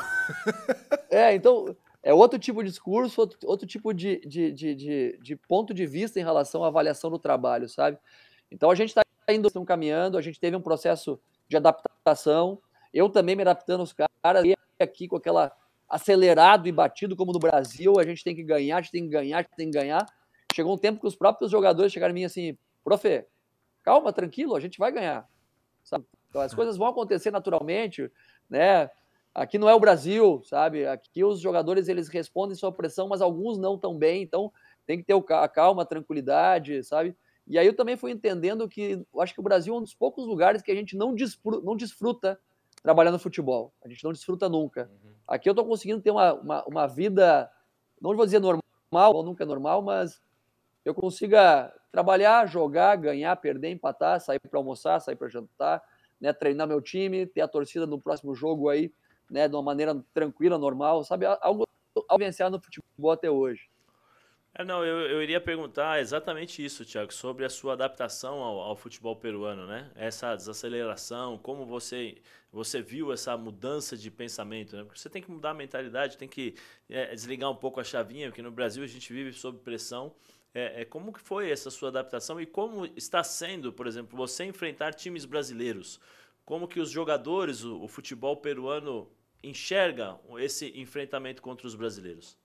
é, então é outro tipo de discurso, outro, outro tipo de, de, de, de, ponto de vista em relação à avaliação do trabalho, sabe? Então a gente está indo, estão caminhando, a gente teve um processo de adaptação, eu também me adaptando aos caras, e aqui com aquela acelerado e batido como no Brasil, a gente tem que ganhar, a gente tem que ganhar, a gente tem que ganhar. chegou um tempo que os próprios jogadores chegaram em mim assim, profe, calma, tranquilo, a gente vai ganhar. Sabe? Então, as coisas vão acontecer naturalmente, né? Aqui não é o Brasil, sabe? Aqui os jogadores eles respondem sua pressão, mas alguns não tão bem, então tem que ter a calma, a tranquilidade, sabe? E aí eu também fui entendendo que eu acho que o Brasil é um dos poucos lugares que a gente não desfruta, não desfruta trabalhando futebol. A gente não desfruta nunca. Uhum. Aqui eu estou conseguindo ter uma, uma, uma, vida, não vou dizer normal, ou nunca é normal, mas eu consiga trabalhar, jogar, ganhar, perder, empatar, sair para almoçar, sair para jantar, né, treinar meu time, ter a torcida no próximo jogo aí, né, de uma maneira tranquila, normal, sabe? Algo ao vencer no futebol até hoje. É, não, eu, eu iria perguntar exatamente isso, Tiago, sobre a sua adaptação ao, ao, futebol peruano, né? Essa desaceleração, como você, você viu essa mudança de pensamento, né? Porque você tem que mudar a mentalidade, tem que é, desligar um pouco a chavinha, porque no Brasil a gente vive sob pressão. É, é, como que foi essa sua adaptação e como está sendo, por exemplo, você enfrentar times brasileiros? Como que os jogadores, o, o futebol peruano enxerga esse enfrentamento contra os brasileiros?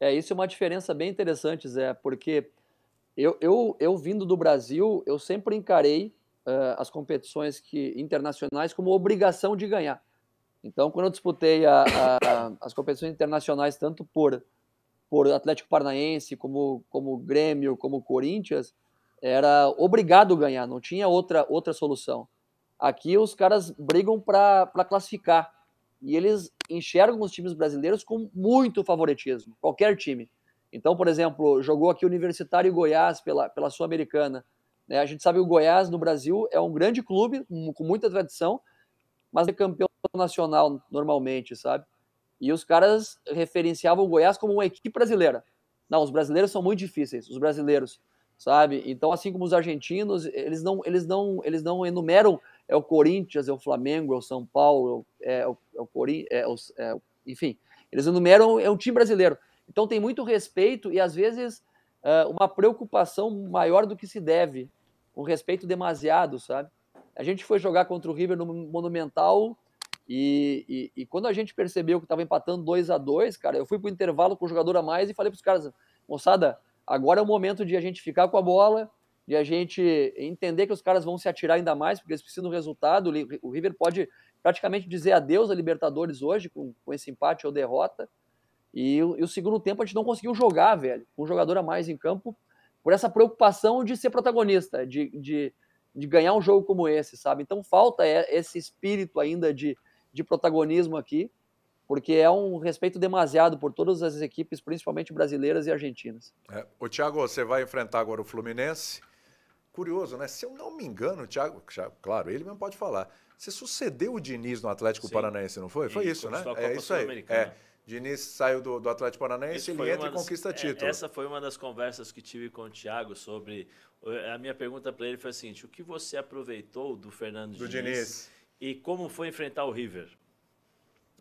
É, isso é uma diferença bem interessante, Zé, porque eu, eu, eu vindo do Brasil, eu sempre encarei uh, as competições que, internacionais como obrigação de ganhar. Então, quando eu disputei a, a, as competições internacionais, tanto por, por Atlético Paranaense, como, como Grêmio, como Corinthians, era obrigado a ganhar, não tinha outra, outra solução. Aqui os caras brigam para classificar e eles enxergam os times brasileiros com muito favoritismo, qualquer time. Então, por exemplo, jogou aqui Universitário Goiás pela, pela Sul-Americana. Né? A gente sabe que o Goiás no Brasil é um grande clube, com muita tradição, mas é campeão nacional normalmente, sabe? E os caras referenciavam o Goiás como uma equipe brasileira. Não, os brasileiros são muito difíceis, os brasileiros, sabe? Então, assim como os argentinos, eles não, eles não, eles não enumeram é o Corinthians, é o Flamengo, é o São Paulo, é o, é o Corinthians, é é, enfim, eles enumeram, é um time brasileiro. Então tem muito respeito e às vezes uh, uma preocupação maior do que se deve, um respeito demasiado, sabe? A gente foi jogar contra o River no Monumental e, e, e quando a gente percebeu que estava empatando 2 a 2 cara, eu fui para o intervalo com o jogador a mais e falei para os caras, moçada, agora é o momento de a gente ficar com a bola, de a gente entender que os caras vão se atirar ainda mais, porque eles precisam do resultado. O River pode praticamente dizer adeus a Libertadores hoje, com, com esse empate ou derrota. E, e, o segundo tempo a gente não conseguiu jogar, velho, com um jogador a mais em campo, por essa preocupação de ser protagonista, de, de, de ganhar um jogo como esse, sabe? Então falta esse espírito ainda de, de protagonismo aqui, porque é um respeito demasiado por todas as equipes, principalmente brasileiras e argentinas. É. O Thiago, você vai enfrentar agora o Fluminense curioso, né? Se eu não me engano, o Thiago, claro, ele mesmo pode falar. Você sucedeu o Diniz no Atlético Sim. Paranaense, não foi? Foi e isso, né? É isso aí. É. Diniz saiu do, do Atlético Paranaense, ele entra e conquista é, título. Essa foi uma das conversas que tive com o Thiago sobre. A minha pergunta para ele foi a seguinte: o que você aproveitou do Fernando do Diniz, Diniz, e como foi enfrentar o River?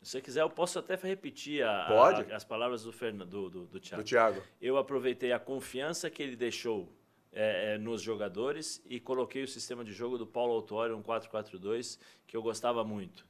Se você quiser, eu posso até repetir a, a, as palavras do, Fernando, do, do, do, Thiago. do Thiago. Eu aproveitei a confiança que ele deixou é, é, nos jogadores e coloquei o sistema de jogo do Paulo Autório, um 4-4-2, que eu gostava muito.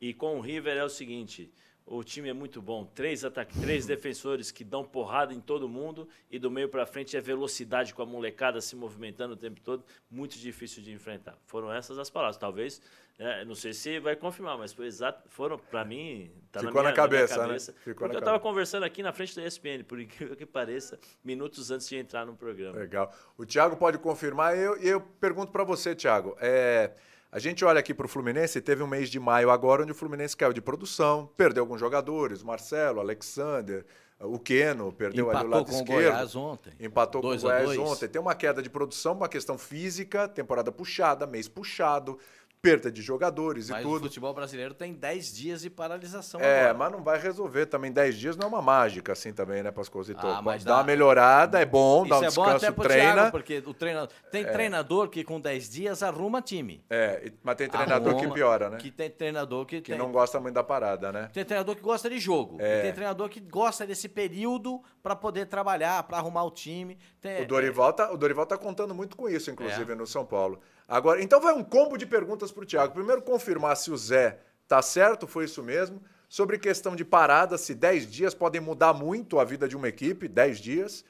E com o River é o seguinte: o time é muito bom, três ataques, três defensores que dão porrada em todo mundo e do meio para frente é velocidade com a molecada se movimentando o tempo todo, muito difícil de enfrentar. Foram essas as palavras. Talvez, é, não sei se vai confirmar, mas foi exato, foram para mim, tá Ficou na, minha, na cabeça, na cabeça. Né? Ficou porque eu estava conversando aqui na frente da ESPN, por incrível que pareça, minutos antes de entrar no programa. Legal. O Thiago pode confirmar e eu, eu pergunto para você, Thiago, é a gente olha aqui para o Fluminense, teve um mês de maio agora onde o Fluminense caiu de produção, perdeu alguns jogadores, Marcelo, Alexander, o Keno, perdeu Empatou ali o lado com esquerdo. O Goiás ontem. Empatou dois com o Goiás ontem. Tem uma queda de produção, uma questão física, temporada puxada, mês puxado perda de jogadores mas e tudo. o futebol brasileiro tem 10 dias de paralisação É, agora. mas não vai resolver também. 10 dias não é uma mágica assim também, né, Pascozito? Ah, mas dá, dá uma melhorada, é bom, dá um é descanso, bom treina. Thiago, porque o treinador, tem é. treinador que com 10 dias arruma time. É, mas tem treinador arruma, que piora, né? Que tem treinador que, que tem, não gosta muito da parada, né? Tem treinador que gosta de jogo. É. tem treinador que gosta desse período para poder trabalhar, para arrumar o time. Tem, o, Dorival tá, o Dorival tá contando muito com isso, inclusive, é. no São Paulo. Agora, então vai um combo de perguntas para o Thiago. Primeiro, confirmar se o Zé tá certo, foi isso mesmo. Sobre questão de parada, se 10 dias podem mudar muito a vida de uma equipe, 10 dias.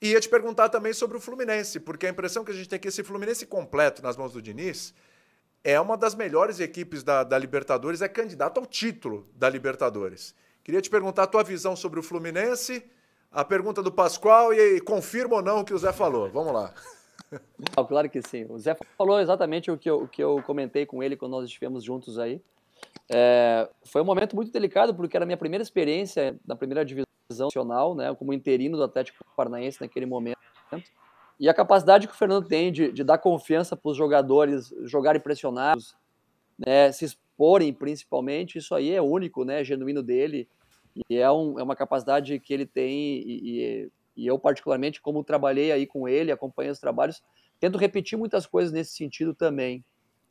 E ia te perguntar também sobre o Fluminense, porque a impressão que a gente tem é que esse Fluminense completo nas mãos do Diniz é uma das melhores equipes da, da Libertadores, é candidato ao título da Libertadores. Queria te perguntar a tua visão sobre o Fluminense, a pergunta do Pascoal e, e confirma ou não o que o Zé falou. Vamos lá. Claro que sim. O Zé falou exatamente o que eu, o que eu comentei com ele quando nós estivemos juntos aí. É, foi um momento muito delicado porque era a minha primeira experiência na primeira divisão nacional, né, como interino do Atlético Paranaense naquele momento. E a capacidade que o Fernando tem de, de dar confiança para os jogadores jogarem pressionados, né, se exporem principalmente, isso aí é único, né, genuíno dele. E é, um, é uma capacidade que ele tem, e, e, e eu, particularmente, como trabalhei aí com ele, acompanhei os trabalhos, tento repetir muitas coisas nesse sentido também,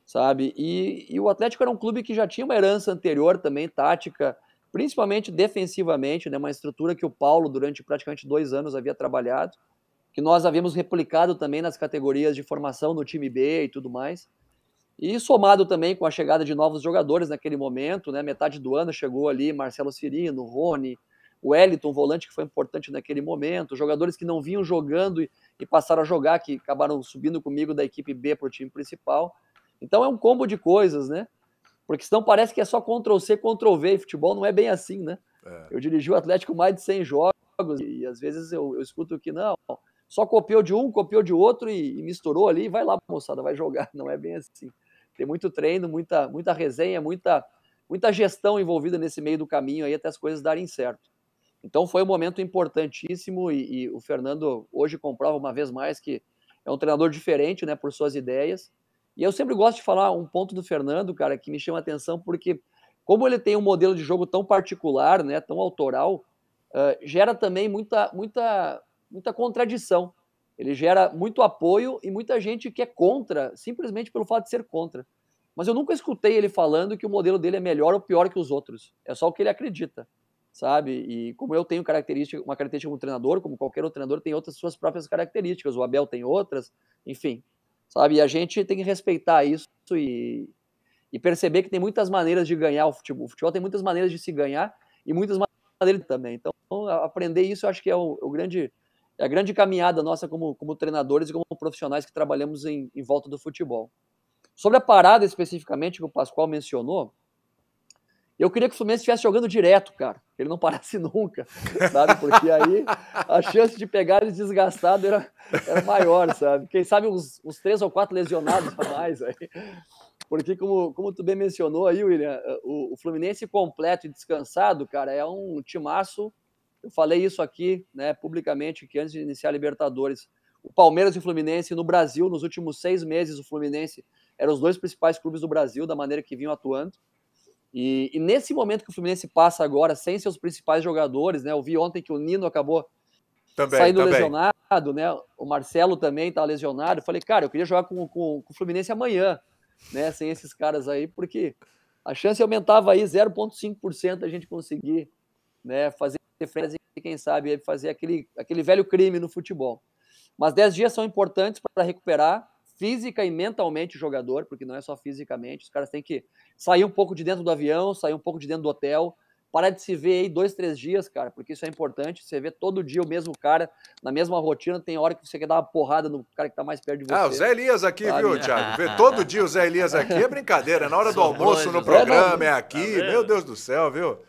sabe? E, e o Atlético era um clube que já tinha uma herança anterior também, tática, principalmente defensivamente, né, uma estrutura que o Paulo, durante praticamente dois anos, havia trabalhado que nós havíamos replicado também nas categorias de formação no time B e tudo mais. E somado também com a chegada de novos jogadores naquele momento, né? Metade do ano chegou ali Marcelo Cirino, Rony, o Wellington, volante que foi importante naquele momento, jogadores que não vinham jogando e, e passaram a jogar, que acabaram subindo comigo da equipe B para o time principal. Então é um combo de coisas, né? Porque senão parece que é só Ctrl C, Ctrl V, e futebol não é bem assim, né? É. Eu dirigi o Atlético mais de 100 jogos e, e às vezes eu, eu escuto que não, só copiou de um, copiou de outro e, e misturou ali, vai lá, moçada, vai jogar. Não é bem assim. Tem muito treino, muita, muita resenha, muita, muita gestão envolvida nesse meio do caminho aí até as coisas darem certo. Então foi um momento importantíssimo e, e, o Fernando hoje comprova uma vez mais que é um treinador diferente, né, por suas ideias. E eu sempre gosto de falar um ponto do Fernando, cara, que me chama atenção porque como ele tem um modelo de jogo tão particular, né, tão autoral, uh, gera também muita, muita muita contradição. Ele gera muito apoio e muita gente que é contra, simplesmente pelo fato de ser contra. Mas eu nunca escutei ele falando que o modelo dele é melhor ou pior que os outros. É só o que ele acredita, sabe? E como eu tenho característica, uma característica como treinador, como qualquer outro treinador tem outras suas próprias características. O Abel tem outras, enfim, sabe? E a gente tem que respeitar isso e, e perceber que tem muitas maneiras de ganhar o futebol. O futebol tem muitas maneiras de se ganhar e muitas maneiras também. Então, aprender isso eu acho que é o, o grande é a grande caminhada nossa como, como treinadores e como profissionais que trabalhamos em, em volta do futebol. Sobre a parada especificamente que o Pascoal mencionou, eu queria que o Fluminense estivesse jogando direto, cara. Que ele não parasse nunca, sabe? Porque aí a chance de pegar ele desgastado era, era maior, sabe? Quem sabe uns, uns três ou quatro lesionados a mais aí. Porque, como, como tu bem mencionou aí, William, o, o Fluminense completo e descansado, cara, é um timaço eu falei isso aqui, né, publicamente, que antes de iniciar a Libertadores, o Palmeiras e o Fluminense no Brasil, nos últimos seis meses, o Fluminense eram os dois principais clubes do Brasil, da maneira que vinham atuando. E, e, nesse momento que o Fluminense passa agora, sem seus principais jogadores, né? Eu vi ontem que o Nino acabou também, saindo também. lesionado, né? O Marcelo também tá lesionado. Eu falei, cara, eu queria jogar com, com, com o Fluminense amanhã, né? Sem esses caras aí, porque a chance aumentava aí 0,5% a gente conseguir né, fazer frente e quem sabe fazer aquele, aquele velho crime no futebol. Mas 10 dias são importantes para recuperar física e mentalmente o jogador, porque não é só fisicamente, os caras têm que sair um pouco de dentro do avião, sair um pouco de dentro do hotel, parar de se ver aí dois, três dias, cara, porque isso é importante. Você vê todo dia o mesmo cara, na mesma rotina, tem hora que você quer dar uma porrada no cara que tá mais perto de você. Ah, o Zé Elias aqui, sabe? viu, Thiago? Vê todo dia o Zé Elias aqui é brincadeira. Na hora do almoço, no programa, é aqui. Tá Meu Deus do céu, viu?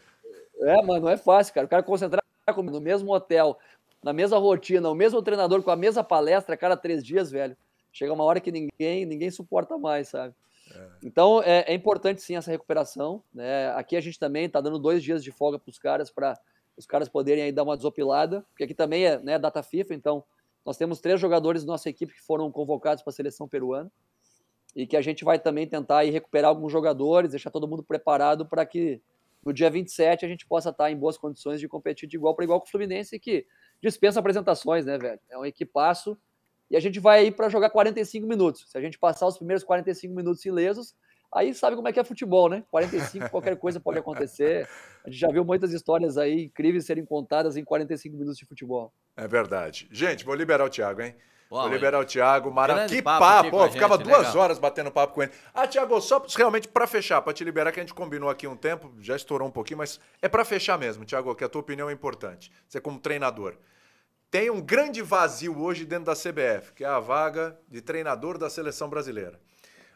É, mano, não é fácil, cara. O cara concentrar no mesmo hotel, na mesma rotina, o mesmo treinador com a mesma palestra a cada três dias, velho. Chega uma hora que ninguém, ninguém suporta mais, sabe? É. Então é, é, importante sim essa recuperação. Né? Aqui a gente também está dando dois dias de folga para os caras, para os caras poderem aí dar uma desopilada, porque aqui também é né, data FIFA, então nós temos três jogadores da nossa equipe que foram convocados para a seleção peruana e que a gente vai também tentar aí recuperar alguns jogadores, deixar todo mundo preparado para que no dia 27 a gente possa estar em boas condições de competir de igual para igual com o Fluminense, que dispensa apresentações, né, velho? É um equipaço. E a gente vai aí para jogar 45 minutos. Se a gente passar os primeiros 45 minutos ilesos, aí sabe como é que é futebol, né? 45, qualquer coisa pode acontecer. A gente já viu muitas histórias aí incríveis serem contadas em 45 minutos de futebol. É verdade. Gente, vou liberar o Thiago, hein? Vou liberar o Thiago. Mara... Que papo, papo. ficava gente, duas legal. horas batendo papo com ele. Ah, Thiago, só realmente para fechar, para te liberar, que a gente combinou aqui um tempo, já estourou um pouquinho, mas é para fechar mesmo, Thiago, que a tua opinião é importante. Você como treinador. Tem um grande vazio hoje dentro da CBF, que é a vaga de treinador da seleção brasileira.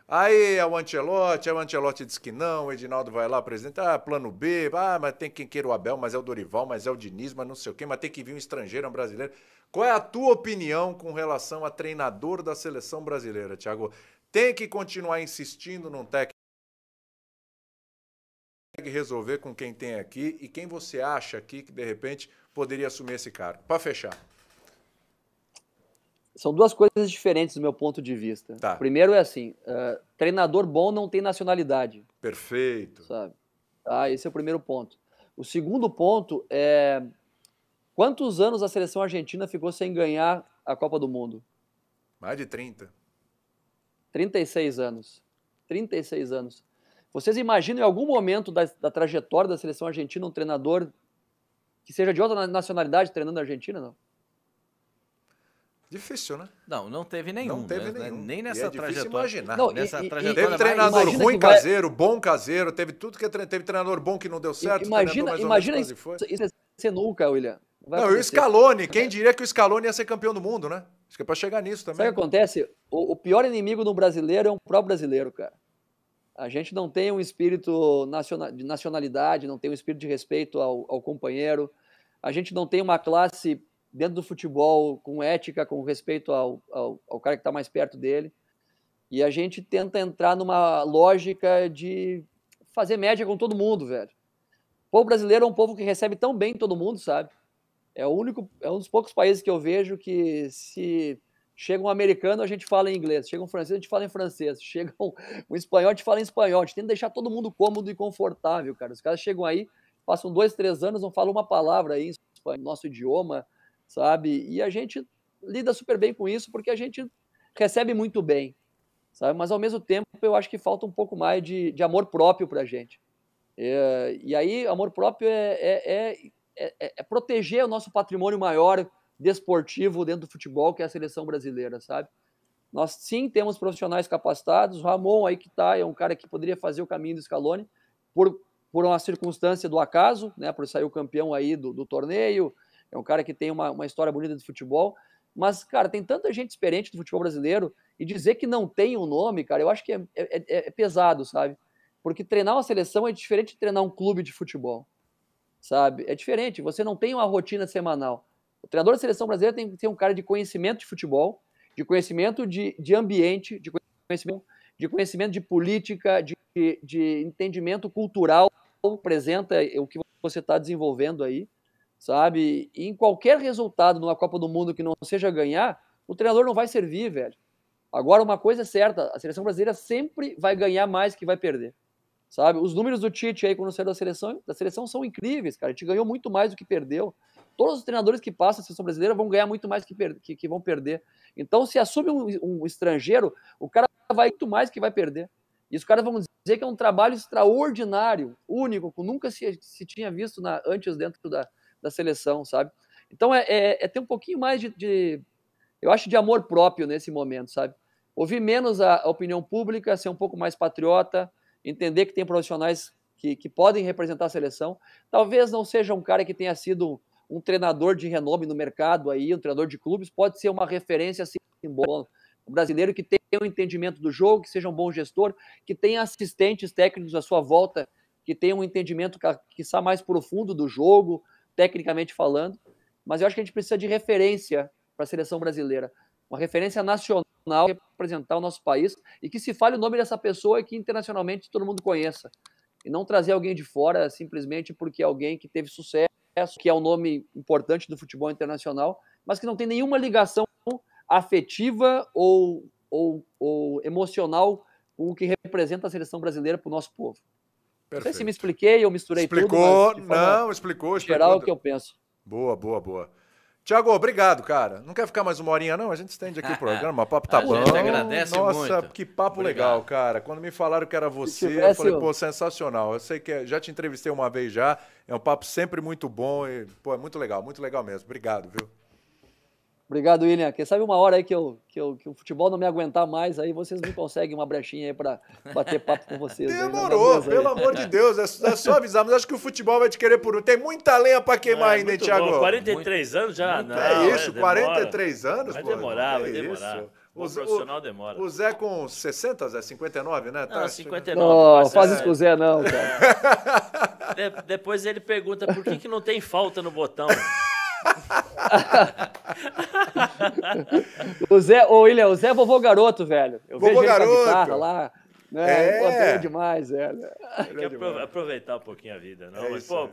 Aí é o Ancelotti, aí o Ancelotti diz que não, o Edinaldo vai lá apresentar, ah, plano B, ah, mas tem quem queira o Abel, mas é o Dorival, mas é o Diniz, mas não sei o quê, mas tem que vir um estrangeiro, um brasileiro. Qual é a tua opinião com relação a treinador da seleção brasileira, Thiago? Tem que continuar insistindo num técnico resolver com quem tem aqui e quem você acha aqui que de repente poderia assumir esse cargo? Para fechar são duas coisas diferentes do meu ponto de vista. Tá. Primeiro é assim, uh, treinador bom não tem nacionalidade. Perfeito. Sabe? Tá, esse é o primeiro ponto. O segundo ponto é quantos anos a seleção argentina ficou sem ganhar a Copa do Mundo? Mais de 30. 36 anos. 36 anos. Vocês imaginam em algum momento da, da trajetória da seleção argentina um treinador que seja de outra nacionalidade treinando a Argentina, não? Difícil, né? Não, não teve nenhum. Não teve né? nenhum. Nem nessa e é trajetória. imaginar. Não, nessa e, trajetória teve treinador ruim caseiro, bom caseiro, teve tudo que teve treinador bom que não deu certo. Imagina, imagina isso, isso ser nunca, William. Não, não e o Scaloni, quem diria que o Scaloni ia ser campeão do mundo, né? Acho que é para chegar nisso também. Sabe o que acontece? O, o pior inimigo do brasileiro é um próprio brasileiro, cara. A gente não tem um espírito de nacionalidade, não tem um espírito de respeito ao, ao companheiro. A gente não tem uma classe dentro do futebol, com ética, com respeito ao, ao, ao cara que está mais perto dele. E a gente tenta entrar numa lógica de fazer média com todo mundo, velho. O povo brasileiro é um povo que recebe tão bem todo mundo, sabe? É o único, é um dos poucos países que eu vejo que se chega um americano, a gente fala em inglês. Chega um francês, a gente fala em francês. Chega um, um espanhol, a gente fala em espanhol. A gente tenta deixar todo mundo cômodo e confortável, cara. Os caras chegam aí, passam dois, três anos, não falam uma palavra aí em nosso idioma sabe? E a gente lida super bem com isso porque a gente recebe muito bem, sabe? Mas ao mesmo tempo eu acho que falta um pouco mais de, de amor próprio para a gente. É, e aí, amor próprio é, é, é, é, proteger o nosso patrimônio maior desportivo dentro do futebol, que é a seleção brasileira, sabe? Nós sim temos profissionais capacitados. O Ramon aí que está é um cara que poderia fazer o caminho do Scaloni por, por uma circunstância do acaso, né? Por sair o campeão aí do, do torneio, é um cara que tem uma, uma história bonita de futebol. Mas, cara, tem tanta gente experiente do futebol brasileiro e dizer que não tem um nome, cara, eu acho que é, é, é, é pesado, sabe? Porque treinar uma seleção é diferente de treinar um clube de futebol, sabe? É diferente, você não tem uma rotina semanal. O treinador da seleção brasileira tem que ter um cara de conhecimento de futebol, de conhecimento de, de ambiente, de conhecimento, de conhecimento de política, de, de entendimento cultural, apresenta o que você está desenvolvendo aí sabe? E em qualquer resultado numa Copa do Mundo que não seja ganhar, o treinador não vai servir, velho. Agora, uma coisa é certa, a seleção brasileira sempre vai ganhar mais que vai perder. Sabe? Os números do Tite aí quando saiu da seleção, da seleção são incríveis, cara. A gente ganhou muito mais do que perdeu. Todos os treinadores que passam a seleção brasileira vão ganhar muito mais que, que, que vão perder. Então, se assume um, um, estrangeiro, o cara vai muito mais que vai perder. E os caras vão dizer que é um trabalho extraordinário, único, que nunca se, se tinha visto na, antes dentro da, da seleção, sabe? Então é, é, é ter um pouquinho mais de, de, eu acho, de amor próprio nesse momento, sabe? Ouvir menos a, a, opinião pública, ser um pouco mais patriota, entender que tem profissionais que, que podem representar a seleção. Talvez não seja um cara que tenha sido um treinador de renome no mercado aí, um treinador de clubes, pode ser uma referência assim, Um brasileiro que tenha um entendimento do jogo, que seja um bom gestor, que tenha assistentes técnicos à sua volta, que tenha um entendimento que, que está mais profundo do jogo, tecnicamente falando, mas eu acho que a gente precisa de referência para a seleção brasileira, uma referência nacional para representar o nosso país e que se fale o nome dessa pessoa e que internacionalmente todo mundo conheça. E não trazer alguém de fora simplesmente porque é alguém que teve sucesso, que é um nome importante do futebol internacional, mas que não tem nenhuma ligação afetiva ou, ou, ou emocional com o que representa a seleção brasileira para o nosso povo. Perfeito. Não sei se me expliquei ou misturei explicou, tudo. Não, explicou, explicou. Geral o que eu penso. Boa, boa, boa. Tiago, obrigado, cara. Não quer ficar mais uma horinha, não? A gente estende aqui o programa. O papo tá a bom. Gente agradece Nossa, muito. que papo obrigado. legal, cara. Quando me falaram que era você, eu falei, pô, sensacional. Eu sei que é, já te entrevistei uma vez já. É um papo sempre muito bom e, pô, é muito legal, muito legal mesmo. Obrigado, viu? Obrigado, William. Quem sabe uma hora aí que, eu, que, eu, que o futebol não me aguentar mais, aí vocês me conseguem uma brechinha aí para bater papo com vocês. Demorou, aí, pelo amor de Deus. É, é só avisar, mas acho que o futebol vai te querer por um. Tem muita lenha para queimar é, ainda, hein, Thiago? 43 muito, anos já? Muito, não, é isso, é, 43 anos, vai pô. Demorar, vai demorar, vai demorar. O, profissional o, demora. O Zé com 60, Zé, 59, né? Tá, não, 59. Não, faz isso com o Zé não, cara. De, depois ele pergunta por que, que não tem falta no botão. o Zé, ô William, o Zé é vovô garoto, velho. Eu vovô vejo garoto. lá. Né? É. Pô, é demais, velho. Tem que aproveitar um pouquinho a vida, não? É Mas, pô,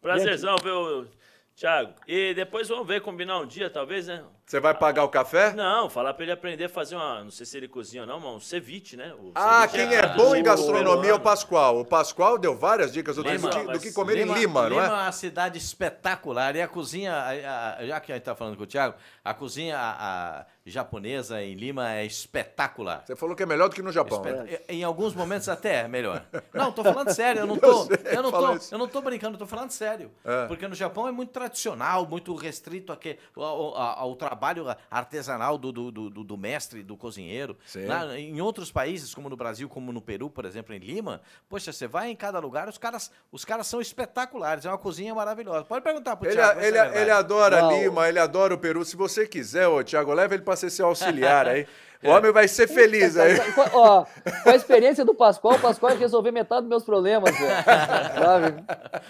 prazerzão ver o Thiago. E depois vamos ver, combinar um dia, talvez, né? Você vai pagar o café? Não, falar para ele aprender a fazer uma. Não sei se ele cozinha ou não, mas um ceviche, né? O ah, ceviche quem é, é bom em gastronomia é o Pascoal. O Pascoal deu várias dicas do, Lima, que, do que comer Lima, em Lima, não é? Lima é uma cidade espetacular. E a cozinha, a, a, já que a gente está falando com o Thiago, a cozinha a, japonesa em Lima é espetacular. Você falou que é melhor do que no Japão. Né? Em alguns momentos até é melhor. Não, tô falando sério, eu não tô, eu, eu não tô, eu não tô brincando, tô falando sério. É. Porque no Japão é muito tradicional, muito restrito ao, ao, ao trabalho artesanal artesanal do, do, do, do mestre, do cozinheiro. Na, em outros países, como no Brasil, como no Peru, por exemplo, em Lima, poxa, você vai em cada lugar, os caras, os caras são espetaculares, é uma cozinha maravilhosa. Pode perguntar pro ele, Thiago. Ele, é ele adora Não. Lima, ele adora o Peru. Se você quiser, ô, Thiago, leva ele para ser seu auxiliar aí. O homem vai ser feliz aí. Ó, com a experiência do Pascoal, o Pascoal ia resolver metade dos meus problemas, velho. Sabe?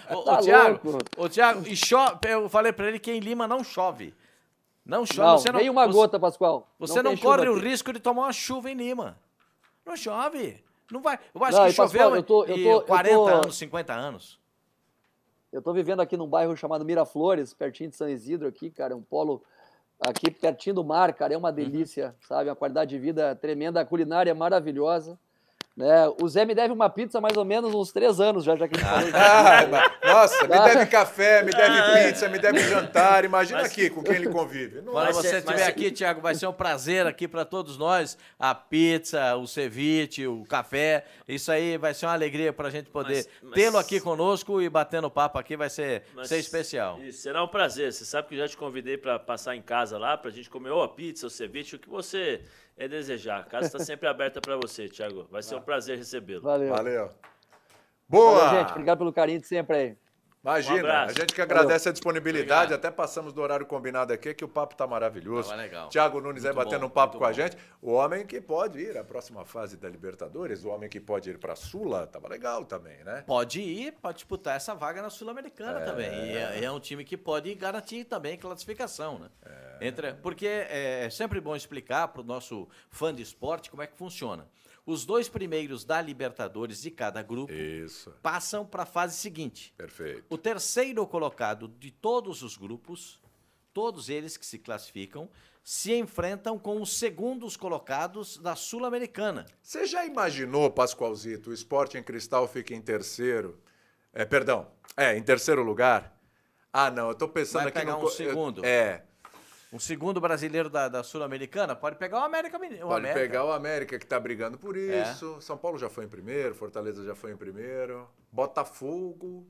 Ô, tá ô Thiago, ô, Thiago, e chove, eu falei para ele que em Lima não chove. Não chove. Não, você não, nem uma gota, Pascoal. Você não, não corre o risco de tomar uma chuva em Lima. Não chove. Não vai. Eu acho não, que choveu Pascoal, eu tô, eu tô, 40 eu tô, anos, 50 anos. Eu tô vivendo aqui num bairro chamado Miraflores, pertinho de São Isidro aqui, cara, é um polo aqui pertinho do mar, cara, é uma uhum. delícia, uhum. sabe? Uma qualidade de vida tremenda, a culinária é maravilhosa. Né? O Zé me deve uma pizza mais ou menos uns três anos já, já que a gente falou ah, Nossa, me deve café, me deve ah. pizza, me deve jantar. Imagina mas, aqui com quem ele convive. Não Quando você estiver aqui, Tiago, vai ser um prazer aqui para todos nós. A pizza, o ceviche, o café. Isso aí vai ser uma alegria para a gente poder tê-lo aqui conosco e batendo papo aqui. Vai ser, ser especial. Isso, será um prazer. Você sabe que eu já te convidei para passar em casa lá, para a gente comer ou a pizza, o ceviche, o que você é desejar. A casa está sempre aberta para você, Thiago. Vai ser um prazer recebê-lo. Valeu. Valeu. Boa! Valeu, gente. Obrigado pelo carinho de sempre aí. Imagina, um a gente que agradece Valeu. a disponibilidade, Obrigado. até passamos do horário combinado aqui, que o papo está maravilhoso. Tava legal. Tiago Nunes muito aí batendo bom, um papo com bom. a gente. O homem que pode ir à próxima fase da Libertadores, o homem que pode ir para a Sula, tava legal também, né? Pode ir, pode disputar essa vaga na Sul-Americana é... também. E é, é, um time que pode garantir também classificação, né? É... Entre, porque é sempre bom explicar para o nosso fã de esporte como é que funciona. Os dois primeiros da Libertadores de cada grupo Isso. passam para a fase seguinte. Perfeito. O terceiro colocado de todos os grupos, todos eles que se classificam, se enfrentam com os segundos colocados da Sul-Americana. Você já imaginou, Pascoalzito, o esporte em cristal fica em terceiro? É, perdão, é, em terceiro lugar? Ah, não, eu estou pensando Vai aqui pegar no... um segundo. Eu, é, um segundo brasileiro da, da Sul-Americana pode pegar o América Mineiro. Pode América. pegar o América, que está brigando por é. isso. É. São Paulo já foi em primeiro, Fortaleza já foi em primeiro. Botafogo.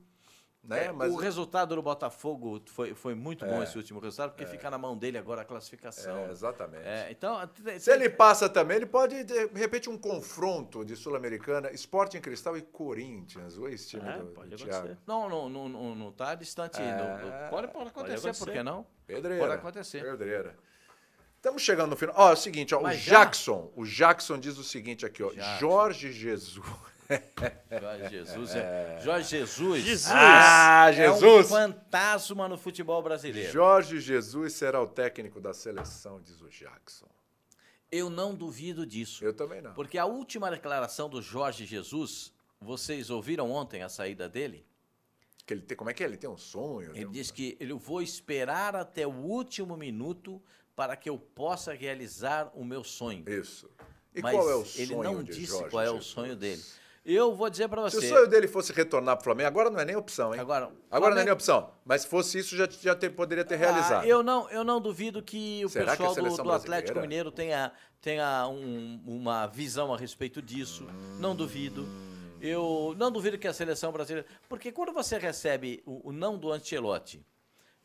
Né? É, Mas... O resultado do Botafogo foi, foi muito é. bom esse último resultado, porque é. fica na mão dele agora a classificação. É, exatamente. então, Se ele passa também, ele pode, de repente, um confronto de Sul-Americana, Esporte em Cristal e Corinthians, o ex-time do, pode do Thiago. Não, não, não, não, não tá distante. Não, pode, pode, acontecer, pode acontecer, por que não? Pedreira. Pode acontecer. Pedreira. Estamos chegando no final. Ó, é o seguinte, ó, o Jackson, o Jackson diz o seguinte aqui, ó, Jackson. Jorge Jesus. Jorge Jesus é. Jorge Jesus. Jesus. Ah, Jesus. É um fantasma no futebol brasileiro. Jorge Jesus será o técnico da seleção, diz o Jackson. Eu não duvido disso. Eu também não. Porque a última declaração do Jorge Jesus, vocês ouviram ontem a saída dele? Que ele tem, como é que é? Ele tem um sonho? Ele diz que ele vou esperar até o último minuto para que eu possa realizar o meu sonho. Isso. E Mas qual é o sonho Ele não disse Jorge qual é o sonho dele. Eu vou dizer para você. Se o sonho dele fosse retornar para o Flamengo, agora não é nem opção, hein? Agora, agora Flamengo... não é nem opção. Mas se fosse isso, já, já ter, poderia ter ah, realizado. Eu não, eu não duvido que o Será pessoal que do, do Atlético Mineiro tenha, tenha um, uma visão a respeito disso. Não duvido. Eu não duvido que a seleção brasileira. Porque quando você recebe o, o não do Ancelotti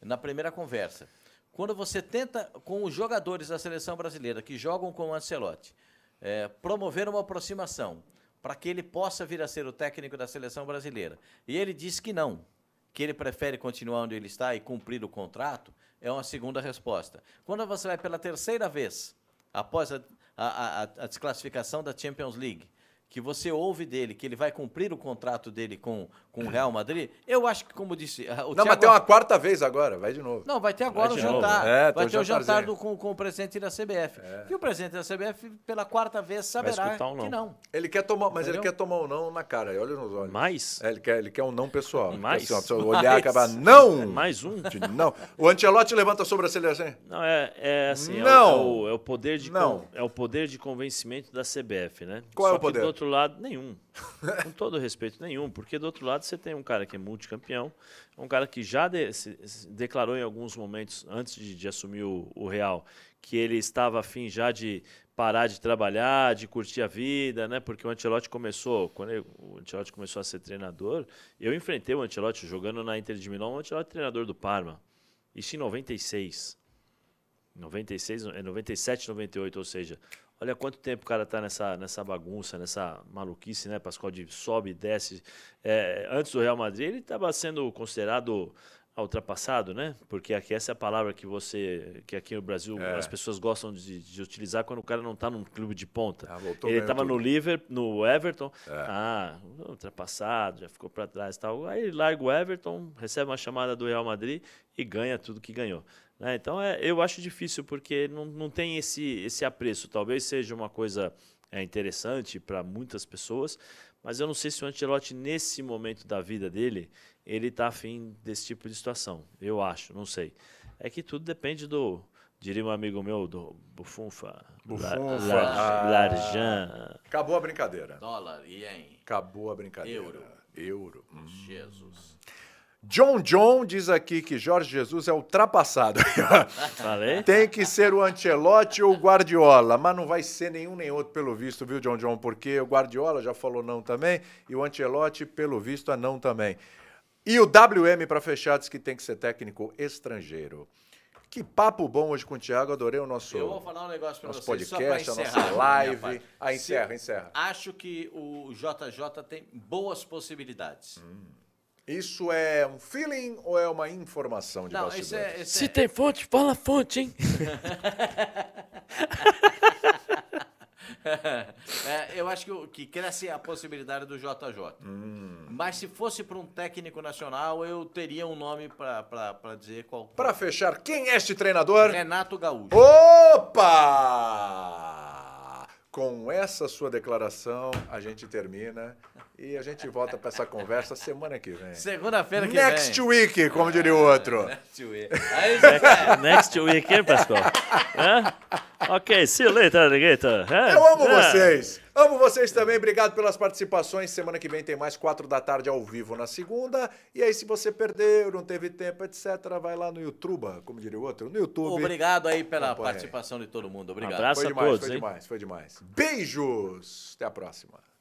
na primeira conversa, quando você tenta, com os jogadores da seleção brasileira que jogam com o Ancelotti, é, promover uma aproximação para que ele possa vir a ser o técnico da seleção brasileira, e ele diz que não, que ele prefere continuar onde ele está e cumprir o contrato, é uma segunda resposta. Quando você vai pela terceira vez, após a, a, a, a desclassificação da Champions League, que você ouve dele que ele vai cumprir o contrato dele com, com o Real Madrid, eu acho que, como disse. O não, Thiago... mas tem uma quarta vez agora, vai de novo. Não, vai ter agora vai o jantar. É, vai ter o jantar do, com, com o presidente da CBF. É. E o presidente da CBF, pela quarta vez, saberá não. que não. Ele quer tomar, mas Entendeu? ele quer tomar um não na cara, olha nos olhos. Mais? É, ele, quer, ele quer um não pessoal. Mais? Assim, ó, olhar e acabar, não! Mais um? Não. O Ancelotti levanta a sobrancelha assim? Não, é, é assim, não. É, o, é, o, poder de não. é o poder de convencimento da CBF, né? Qual Só é o poder? do outro lado, nenhum. Com todo respeito nenhum, porque do outro lado você tem um cara que é multicampeão, um cara que já de, declarou em alguns momentos, antes de, de assumir o, o, Real, que ele estava afim já de parar de trabalhar, de curtir a vida, né? Porque o Ancelotti começou, quando ele, o Ancelotti começou a ser treinador, eu enfrentei o Ancelotti jogando na Inter de Milão, o Ancelotti treinador do Parma. Isso em 96. 96, 97, 98, ou seja, Olha quanto tempo o cara tá nessa, nessa bagunça, nessa maluquice, né, Pascoal, de sobe e desce. É, antes do Real Madrid, ele estava sendo considerado ultrapassado, né? Porque aqui essa é a palavra que você, que aqui no Brasil é. as pessoas gostam de, de, utilizar quando o cara não está num clube de ponta. Ah, ele estava no Liverpool, no Everton, é. ah, ultrapassado, já ficou para trás, tal. Aí ele larga o Everton, recebe uma chamada do Real Madrid e ganha tudo que ganhou. Né? Então é, eu acho difícil porque não, não tem esse, esse apreço. Talvez seja uma coisa é, interessante para muitas pessoas, mas eu não sei se o Ancelotti, nesse momento da vida dele, ele está afim desse tipo de situação. Eu acho, não sei. É que tudo depende do, diria um amigo meu, do Bufunfa. Bufunfa. La, la, Larjan. Acabou a brincadeira. Dólar, ien. Acabou a brincadeira. Euro. Euro. Hum. Jesus. John John diz aqui que Jorge Jesus é ultrapassado. Falei? Tem que ser o Ancelotti ou o Guardiola, mas não vai ser nenhum nem outro pelo visto, viu, John John? Porque o Guardiola já falou não também e o Ancelotti, pelo visto, é não também. E o WM, para fechar, diz que tem que ser técnico estrangeiro. Que papo bom hoje com o Thiago, adorei o nosso, Eu vou falar um negócio nosso vocês, podcast, a nossa live. Ah, encerra, encerra. Acho que o JJ tem boas possibilidades. Hum. Isso é um feeling ou é uma informação de Não, bastidores? Isso é, isso Se é... tem fonte, fala fonte, hein? é, eu acho que, que cresce a possibilidade do JJ. Hum. Mas se fosse para um técnico nacional, eu teria um nome para dizer qual. Para fechar, quem é este treinador? Renato Gaúcho. Opa! Com essa sua declaração, a gente termina e a gente volta para essa conversa semana que vem. Segunda-feira que Next vem. Next week, como diria o outro. Next week. Next week, hein, Pascoal? Ok, see you later, alligator. Eu amo vocês. Amo vocês também. Obrigado pelas participações. Semana que vem tem mais quatro da tarde ao vivo na segunda. E aí, se você perdeu, não teve tempo, etc., vai lá no YouTube, como diria o outro, no YouTube. Obrigado aí pela participação de todo mundo. Obrigado. Um abraço foi a demais, todos, foi hein? demais, foi demais. Beijos. Até a próxima.